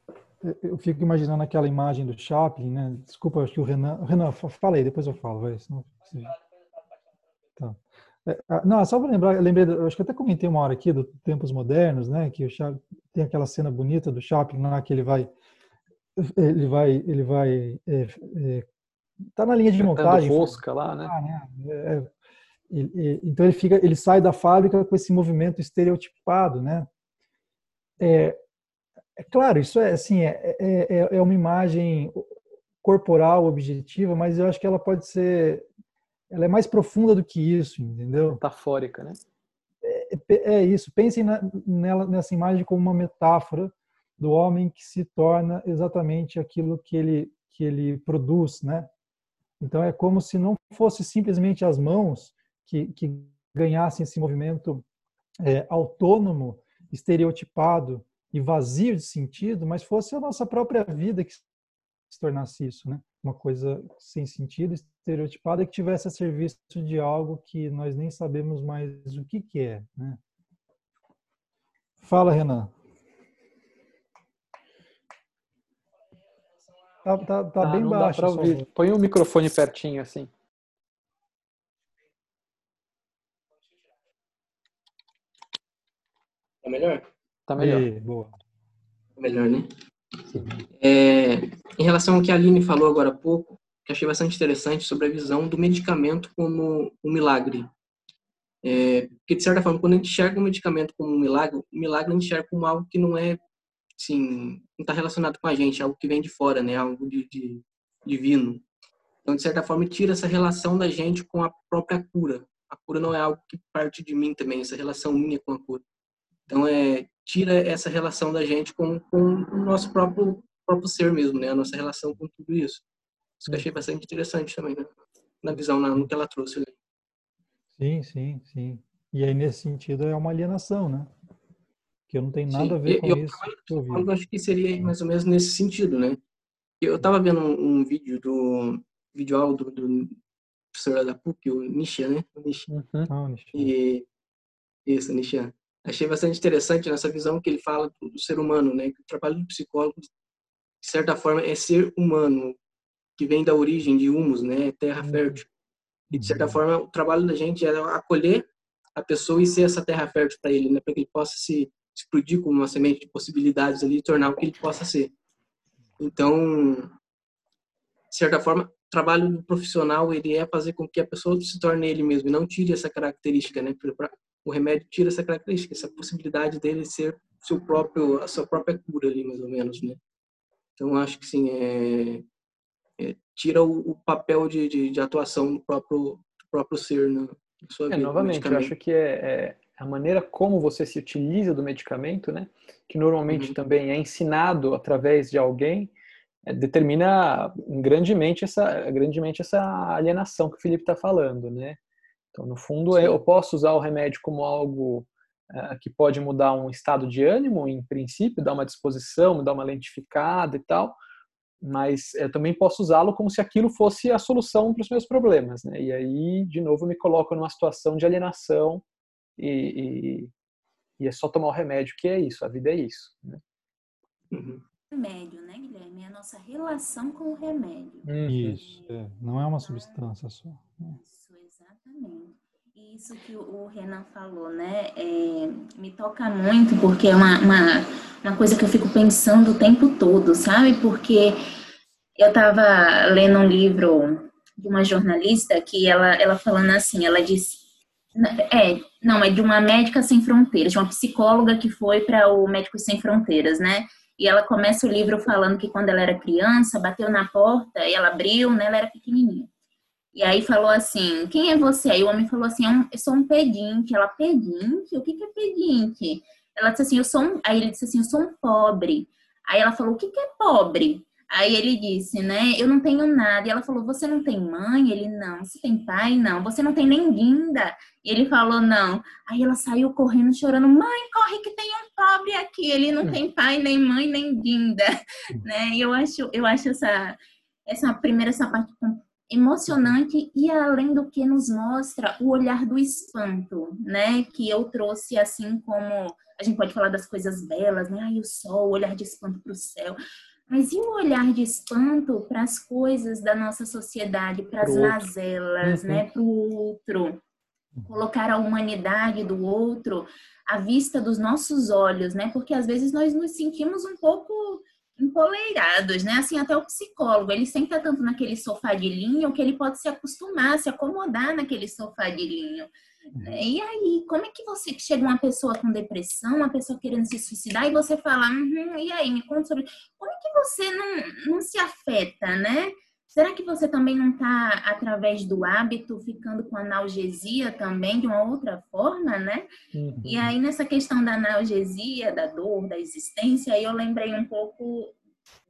Eu fico imaginando aquela imagem do Chaplin, né? Desculpa, acho que o Renan... Renan, fala aí, depois eu falo, vai. Senão... Tá. É, ah, não, só para lembrar, eu lembrei, eu acho que até comentei uma hora aqui do Tempos Modernos, né, que o Chaplin, tem aquela cena bonita do Chaplin lá que ele vai, ele vai, ele vai, é, é, tá na linha de montagem. Fosca lá, né? Ah, né? É, ele, então ele fica, ele sai da fábrica com esse movimento estereotipado, né? É, é claro, isso é assim, é, é, é uma imagem corporal objetiva, mas eu acho que ela pode ser ela é mais profunda do que isso, entendeu? Metafórica, né? É, é, é isso. Pensem na, nela, nessa imagem como uma metáfora do homem que se torna exatamente aquilo que ele que ele produz, né? Então é como se não fosse simplesmente as mãos que, que ganhassem esse movimento é, autônomo, estereotipado e vazio de sentido, mas fosse a nossa própria vida que se tornasse isso, né? Uma coisa sem sentido, estereotipada, que tivesse a serviço de algo que nós nem sabemos mais o que, que é, né? Fala, Renan. Tá, tá, tá ah, bem baixo. Põe o microfone pertinho assim. Tá melhor? Tá melhor. Ei, boa. Melhor, né? É, em relação ao que a Aline falou agora há pouco, que achei bastante interessante sobre a visão do medicamento como um milagre. É, porque, de certa forma, quando a gente enxerga o medicamento como um milagre, o milagre a gente enxerga como algo que não é, assim, não está relacionado com a gente, algo que vem de fora, né? Algo de, de divino. Então, de certa forma, tira essa relação da gente com a própria cura. A cura não é algo que parte de mim também, essa relação minha com a cura. Então, é, tira essa relação da gente com, com o nosso próprio, próprio ser mesmo, né? A nossa relação com tudo isso. Isso que eu achei bastante interessante também, né? na visão, na, no que ela trouxe ali. Sim, sim, sim. E aí, nesse sentido, é uma alienação, né? Que eu não tenho nada Sim. a ver Eu- com eu, isso. eu vi. Eu acho que seria mais ou menos nesse sentido, né? Eu estava vendo um, um vídeo do vídeo áudio do professor da PUC, o Nisha, né? O Nisha. Uhum. Ah. E isso, Nisha. Achei bastante interessante nessa visão que ele fala do, ser humano, né? Que o trabalho do psicólogo, de certa forma, é ser humano, que vem da origem de humus, né? Terra Uhum. fértil. E de certa forma, o trabalho da gente é acolher a pessoa e ser essa terra fértil para ele, né? Para que ele possa se explodir como uma semente de possibilidades ali e tornar o que ele possa ser. Então, de certa forma, o trabalho do profissional ele é fazer com que a pessoa se torne ele mesmo e não tire essa característica, né? O remédio tira essa característica, essa possibilidade dele ser seu próprio, a sua própria cura ali, mais ou menos, né? Então, acho que sim, é, é, tira o, o papel de, de, de atuação do próprio, do próprio ser na, na sua É, vida. novamente, eu acho que é, é a maneira como você se utiliza do medicamento, né? Que normalmente Uhum. também é ensinado através de alguém, é, determina grandemente essa, grandemente essa alienação que o Felipe está falando, né? Então, no fundo, Sim. eu posso usar o remédio como algo eh, que pode mudar um estado de ânimo, em princípio, dar uma disposição, me dar uma lentificada e tal, mas eu também posso usá-lo como se aquilo fosse a solução para os meus problemas, né? E aí, de novo, eu me coloco numa situação de alienação e, e, e é só tomar o remédio que é isso, a vida é isso. Né? Uhum. Remédio, né, Guilherme? É a nossa relação com o remédio. Isso, é. não é uma substância só. né? Exatamente. Isso que o Renan falou, né, é, me toca muito, porque é uma, uma, uma coisa que eu fico pensando o tempo todo, sabe? Porque eu estava lendo um livro de uma jornalista que ela, ela falando assim, ela disse, é, não, é de uma médica sem fronteiras, de uma psicóloga que foi para o Médicos Sem Fronteiras, né? E ela começa o livro falando que quando ela era criança, bateu na porta e ela abriu, né? Ela era pequenininha. E aí falou assim, quem é você? Aí o homem falou assim, eu sou um pedinte. Ela, pedinte? O que é pedinte? Ela disse assim, eu sou um... Aí ele disse assim, eu sou um pobre. Aí ela falou, o que que é pobre? Aí ele disse, né, eu não tenho nada. E ela falou, você não tem mãe? Ele, não. Você tem pai? Não. Você não tem nem guinda? E ele falou, não. Aí ela saiu correndo, chorando, mãe, corre que tem um pobre aqui. Ele não tem pai, nem mãe, nem guinda. né? E eu acho, eu acho essa, essa primeira, essa parte emocionante e além do que nos mostra o olhar do espanto, né? Que eu trouxe assim como a gente pode falar das coisas belas, né? Ai, o sol, o olhar de espanto para o céu. Mas e o olhar de espanto para as coisas da nossa sociedade, para as mazelas, Uhum. né? Para o outro. Colocar a humanidade do outro à vista dos nossos olhos, né? Porque às vezes nós nos sentimos um pouco empoleirados, né? Assim, até o psicólogo, ele senta tanto naquele sofá de linho que ele pode se acostumar, se acomodar naquele sofá de linho. né? E aí, como é que você chega uma pessoa com depressão, uma pessoa querendo se suicidar, e você fala, uhum, e aí, me conta sobre. Como é que você não, não se afeta, né? Será que você também não está, através do hábito, ficando com analgesia também, de uma outra forma, né? Uhum. E aí, nessa questão da analgesia, da dor, da existência, aí eu lembrei um pouco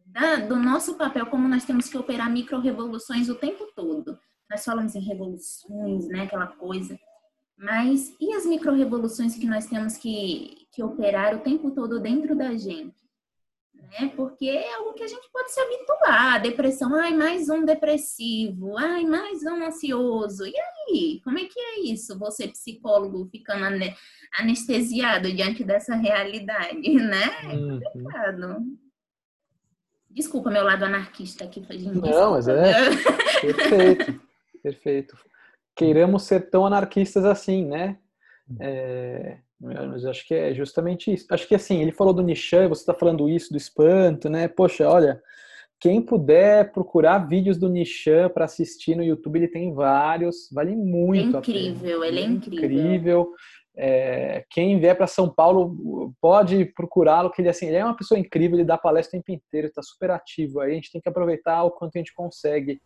da- do nosso papel, como nós temos que operar micro-revoluções o tempo todo. Nós falamos em revoluções, né, aquela coisa. Mas e as micro-revoluções que nós temos que, que operar o tempo todo dentro da gente? Né? Porque é algo que a gente pode se habituar. Depressão, ai, mais um depressivo, ai, mais um ansioso. E aí, como é que é isso? Você, psicólogo, ficando ane- anestesiado diante dessa realidade, né? Uhum. Complicado. Desculpa meu lado anarquista aqui. Gente, Não, mas é- Perfeito, perfeito. Queiramos ser tão anarquistas assim, né? É, mas acho que é justamente isso. Acho que assim, ele falou do Nishan, você está falando isso, do espanto, né? Poxa, olha, quem puder procurar vídeos do Nishan para assistir no YouTube, ele tem vários, vale muito. É incrível, ele é incrível. Incrível. É, quem vier para São Paulo pode procurá-lo, que ele, assim, ele é uma pessoa incrível, ele dá palestra o tempo inteiro, está super ativo. Aí a gente tem que aproveitar o quanto a gente consegue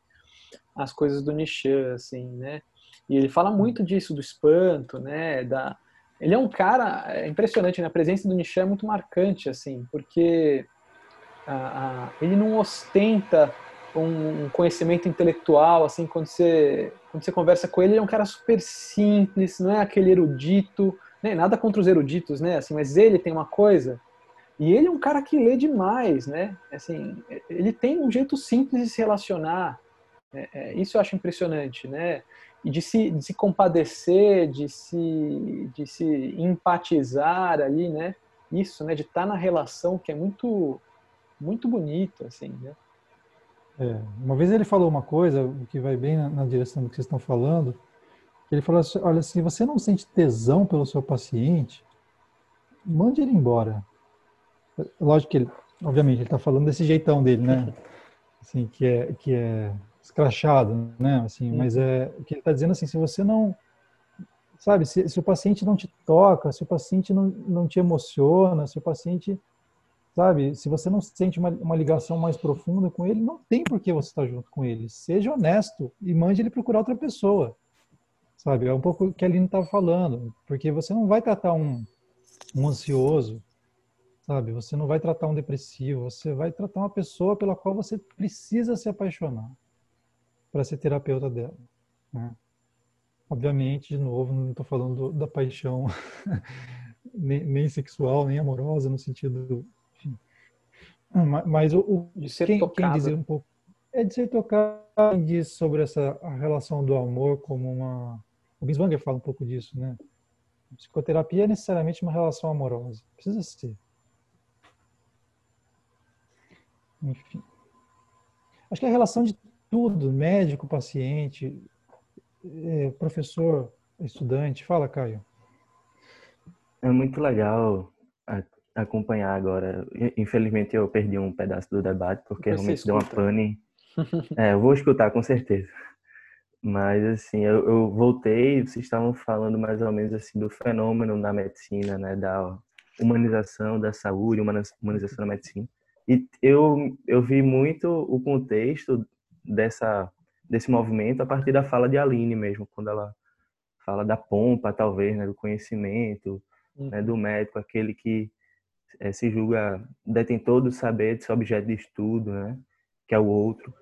as coisas do Nishan, assim, né? E ele fala muito disso, do espanto, né? Da... Ele é um cara é impressionante, né? A presença do Nishan é muito marcante, assim, porque ele não ostenta um conhecimento intelectual, assim, quando você, quando você conversa com ele, ele é um cara super simples, não é aquele erudito, né? nada contra os eruditos, né, assim, mas ele tem uma coisa, e ele é um cara que lê demais, né, assim, ele tem um jeito simples de se relacionar, é, é, isso eu acho impressionante, né, e de se, de se compadecer, de se, de se empatizar ali, né, isso, né, de estar na relação que é muito, muito bonito, assim, né. É, uma vez ele falou uma coisa que vai bem na, na, direção do que vocês estão falando. Ele falou assim: olha, se você não sente tesão pelo seu paciente, mande ele embora. Lógico que ele, obviamente, ele está falando desse jeitão dele, né? Assim, que é que é escrachado, né? Assim, mas é o que ele está dizendo assim: se você não sabe, se, se o paciente não te toca, se o paciente não, não te emociona, se o paciente Sabe? Se você não sente uma, uma ligação mais profunda com ele, não tem por que você estar junto com ele. Seja honesto e mande ele procurar outra pessoa. Sabe? É um pouco o que a Aline estava falando. Porque você não vai tratar um, um ansioso, sabe? Você não vai tratar um depressivo. Você vai tratar uma pessoa pela qual você precisa se apaixonar para ser terapeuta dela. Né? Obviamente, de novo, não estou falando da paixão nem, nem, sexual, nem amorosa, no sentido ah, mas o, de ser quem, quem dizer um pouco é de ser tocado diz sobre essa a relação do amor como uma o Binswanger fala um pouco disso, né? Psicoterapia é necessariamente uma relação amorosa, precisa ser. Enfim, acho que a relação de tudo, médico, paciente, é, professor, estudante, fala, Caio. É muito legal acompanhar agora. Infelizmente eu perdi um pedaço do debate porque realmente deu uma pane. É, eu vou escutar com certeza. Mas assim, eu, eu voltei, vocês estavam falando mais ou menos assim do fenômeno da medicina, né, da humanização da saúde, humanização da medicina. E eu eu vi muito o contexto dessa desse movimento a partir da fala de Aline mesmo, quando ela fala da pompa, talvez, né, do conhecimento, uhum. né, do médico, aquele que é, se julga detentor do saber desse objeto de estudo, né? que é o outro.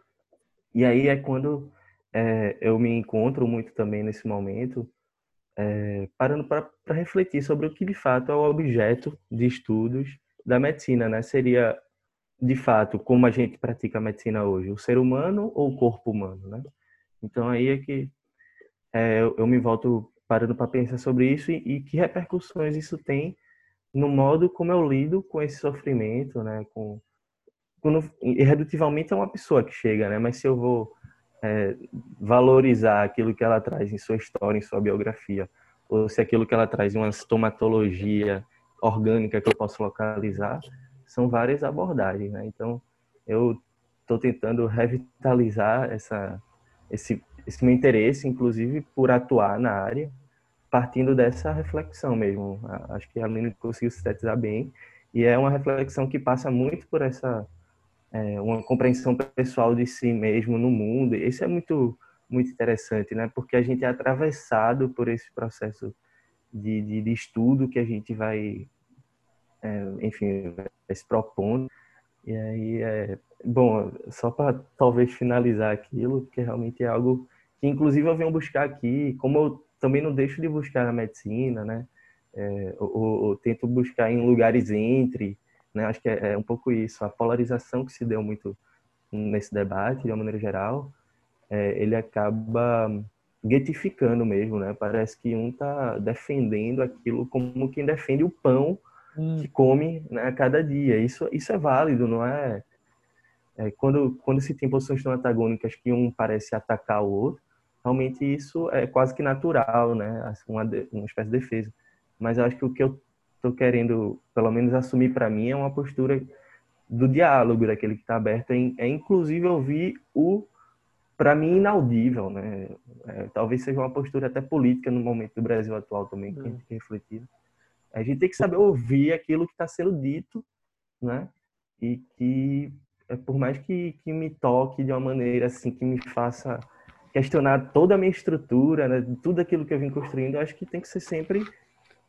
E aí é quando é, eu me encontro muito também nesse momento, é, parando para refletir sobre o que de fato é o objeto de estudos da medicina, né? Seria de fato como a gente pratica a medicina hoje, o ser humano ou o corpo humano, né? Então aí é que é, eu, me volto parando para pensar sobre isso e, e que repercussões isso tem no modo como eu lido com esse sofrimento, né? Com, quando, irredutivelmente é uma pessoa que chega, né? Mas se eu vou é, valorizar aquilo que ela traz em sua história, em sua biografia, ou se aquilo que ela traz em uma estomatologia orgânica que eu posso localizar, são várias abordagens, né? Então, eu estou tentando revitalizar essa, esse, esse meu interesse, inclusive, por atuar na área, partindo dessa reflexão mesmo. Acho que a Aline conseguiu sintetizar bem. E é uma reflexão que passa muito por essa é, uma compreensão pessoal de si mesmo no mundo. Isso é muito muito interessante, né? Porque a gente é atravessado por esse processo de, de, de estudo que a gente vai, é, enfim, vai se propondo. E aí, é, bom, só para talvez finalizar aquilo, porque realmente é algo que, inclusive, eu venho buscar aqui, como eu também não deixo de buscar na medicina, né? É, ou, ou, tento buscar em lugares entre, né? Acho que é, é, um pouco isso, a polarização que se deu muito nesse debate, de uma maneira geral, é, ele acaba guetificando mesmo, né? Parece que um está defendendo aquilo como quem defende o pão hum. que come né, a cada dia. Isso, isso é válido, não é? é quando, quando se tem posições tão antagônicas que um parece atacar o outro, realmente isso é quase que natural, né? Assim, uma, uma espécie de defesa. Mas eu acho que o que eu estou querendo, pelo menos, assumir para mim é uma postura do diálogo, daquele que está aberto, é, é inclusive ouvir o, para mim, inaudível, né? É, talvez seja uma postura até política no momento do Brasil atual também, que a gente tem que refletir. A gente tem que saber ouvir aquilo que está sendo dito, né? E que, é, por mais que, que me toque de uma maneira assim, que me faça questionar toda a minha estrutura, né? tudo aquilo que eu vim construindo, eu acho que tem que ser sempre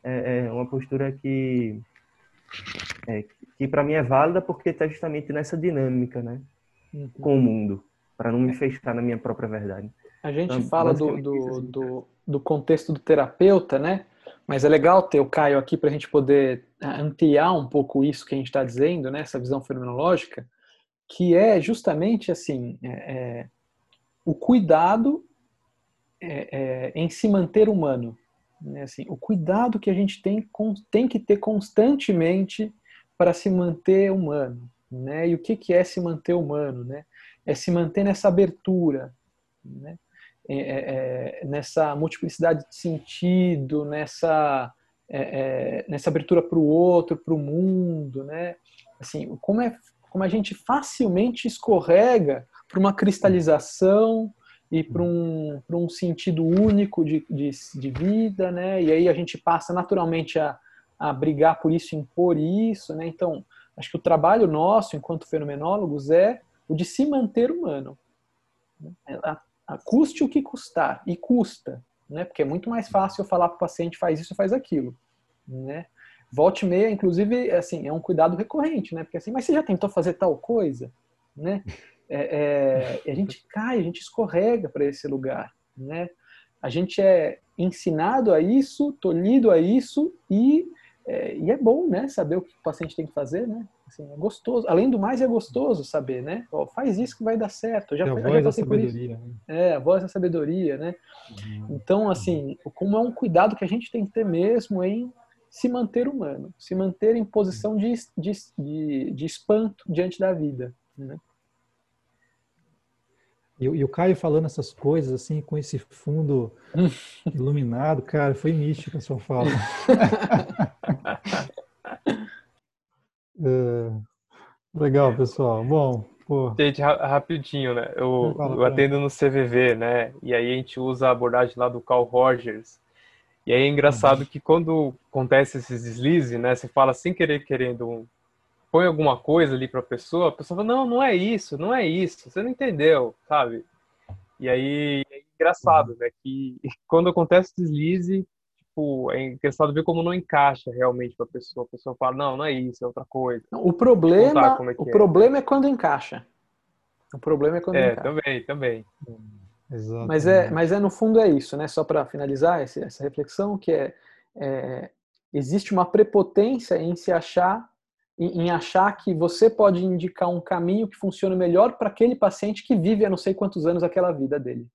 é, é uma postura que, é, que para mim é válida porque está justamente nessa dinâmica, né? Uhum. Com o mundo, para não me fechar na minha própria verdade. A gente então, fala do, do, do, do contexto do terapeuta, né? Mas é legal ter o Caio aqui para a gente poder ah, ampliar um pouco isso que a gente está dizendo, né? Essa visão fenomenológica, que é justamente assim, é, é, o cuidado é, é em se manter humano. Né? Assim, o cuidado que a gente tem, tem que ter constantemente para se manter humano. Né? E o que, que é se manter humano? Né? É se manter nessa abertura, né? É, é, é, nessa multiplicidade de sentido, nessa, é, é nessa abertura para o outro, para o mundo, né? Assim, como é como a gente facilmente escorrega para uma cristalização e para um, um sentido único de, de, de, vida, né? E aí a gente passa naturalmente a, a brigar por isso, impor isso, né? Então, acho que o trabalho nosso, enquanto fenomenólogos, é o de se manter humano. Custe o que custar, e custa, né? Porque é muito mais fácil eu falar para o paciente faz isso, faz aquilo, né? Volte meia, inclusive, assim, é um cuidado recorrente, né? Porque assim, mas você já tentou fazer tal coisa, né? É, é, a gente cai, a gente escorrega para esse lugar, né? A gente é ensinado a isso, tolhido a isso e é, e é bom, né? Saber o que o paciente tem que fazer, né? Assim, é gostoso. Além do mais, é gostoso saber, né? Ó, faz isso que vai dar certo. Eu já, é a voz já da sabedoria. Né? É, a voz da sabedoria, né? Uhum. Então, assim, como é um cuidado que a gente tem que ter mesmo em se manter humano, se manter em posição de, de, de, de espanto diante da vida, né? E, e, o Caio falando essas coisas, assim, com esse fundo iluminado, cara, foi mística a sua fala. é, legal, pessoal. Bom, pô. Gente, rapidinho, né? Eu, eu atendo no CVV, né? E aí a gente usa a abordagem lá do Carl Rogers. E aí é engraçado uhum. que quando acontece esses deslizes, né? Você fala sem querer, querendo põe alguma coisa ali para a pessoa, a pessoa fala, não, não é isso, não é isso, você não entendeu, sabe? E aí é engraçado, uhum. né, que quando acontece deslize, tipo, é engraçado ver como não encaixa realmente para a pessoa. A pessoa fala, não, não é isso, é outra coisa. O problema, é o é. problema é quando encaixa. O problema é quando é, encaixa. também, também. Mas é, mas é no fundo é isso, né? Só para finalizar essa, essa reflexão, que é, é existe uma prepotência em se achar em, achar que você pode indicar um caminho que funcione melhor para aquele paciente que vive há não sei quantos anos aquela vida dele.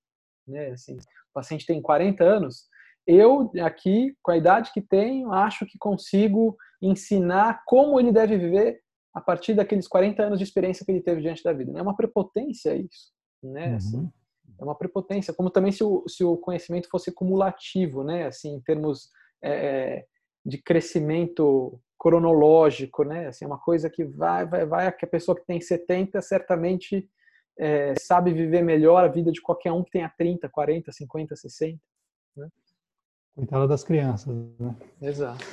Né? Assim, o paciente tem 40 anos, eu aqui, com a idade que tenho, acho que consigo ensinar como ele deve viver a partir daqueles 40 anos de experiência que ele teve diante da vida. É uma prepotência isso, né? Uhum. Assim, é uma prepotência, como também se o, se o conhecimento fosse cumulativo, né? Assim, em termos é, de crescimento cronológico, né? Assim, é uma coisa que vai, vai, vai, que a pessoa que tem 70 certamente é, sabe viver melhor a vida de qualquer um que tenha 30, 40, 50, 60. Né? Coitada das crianças, né? Exato.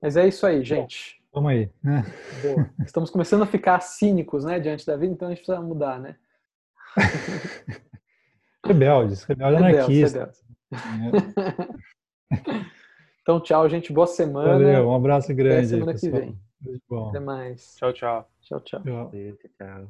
Mas é isso aí, gente. Vamos aí. Né? Boa. Estamos começando a ficar cínicos, né, diante da vida, então a gente precisa mudar, né? rebeldes, rebeldes anarquistas. Então, tchau, gente. Boa semana. Valeu, um abraço grande. Até semana aí, que vem. Até mais. Tchau, tchau. Tchau, tchau. tchau. tchau.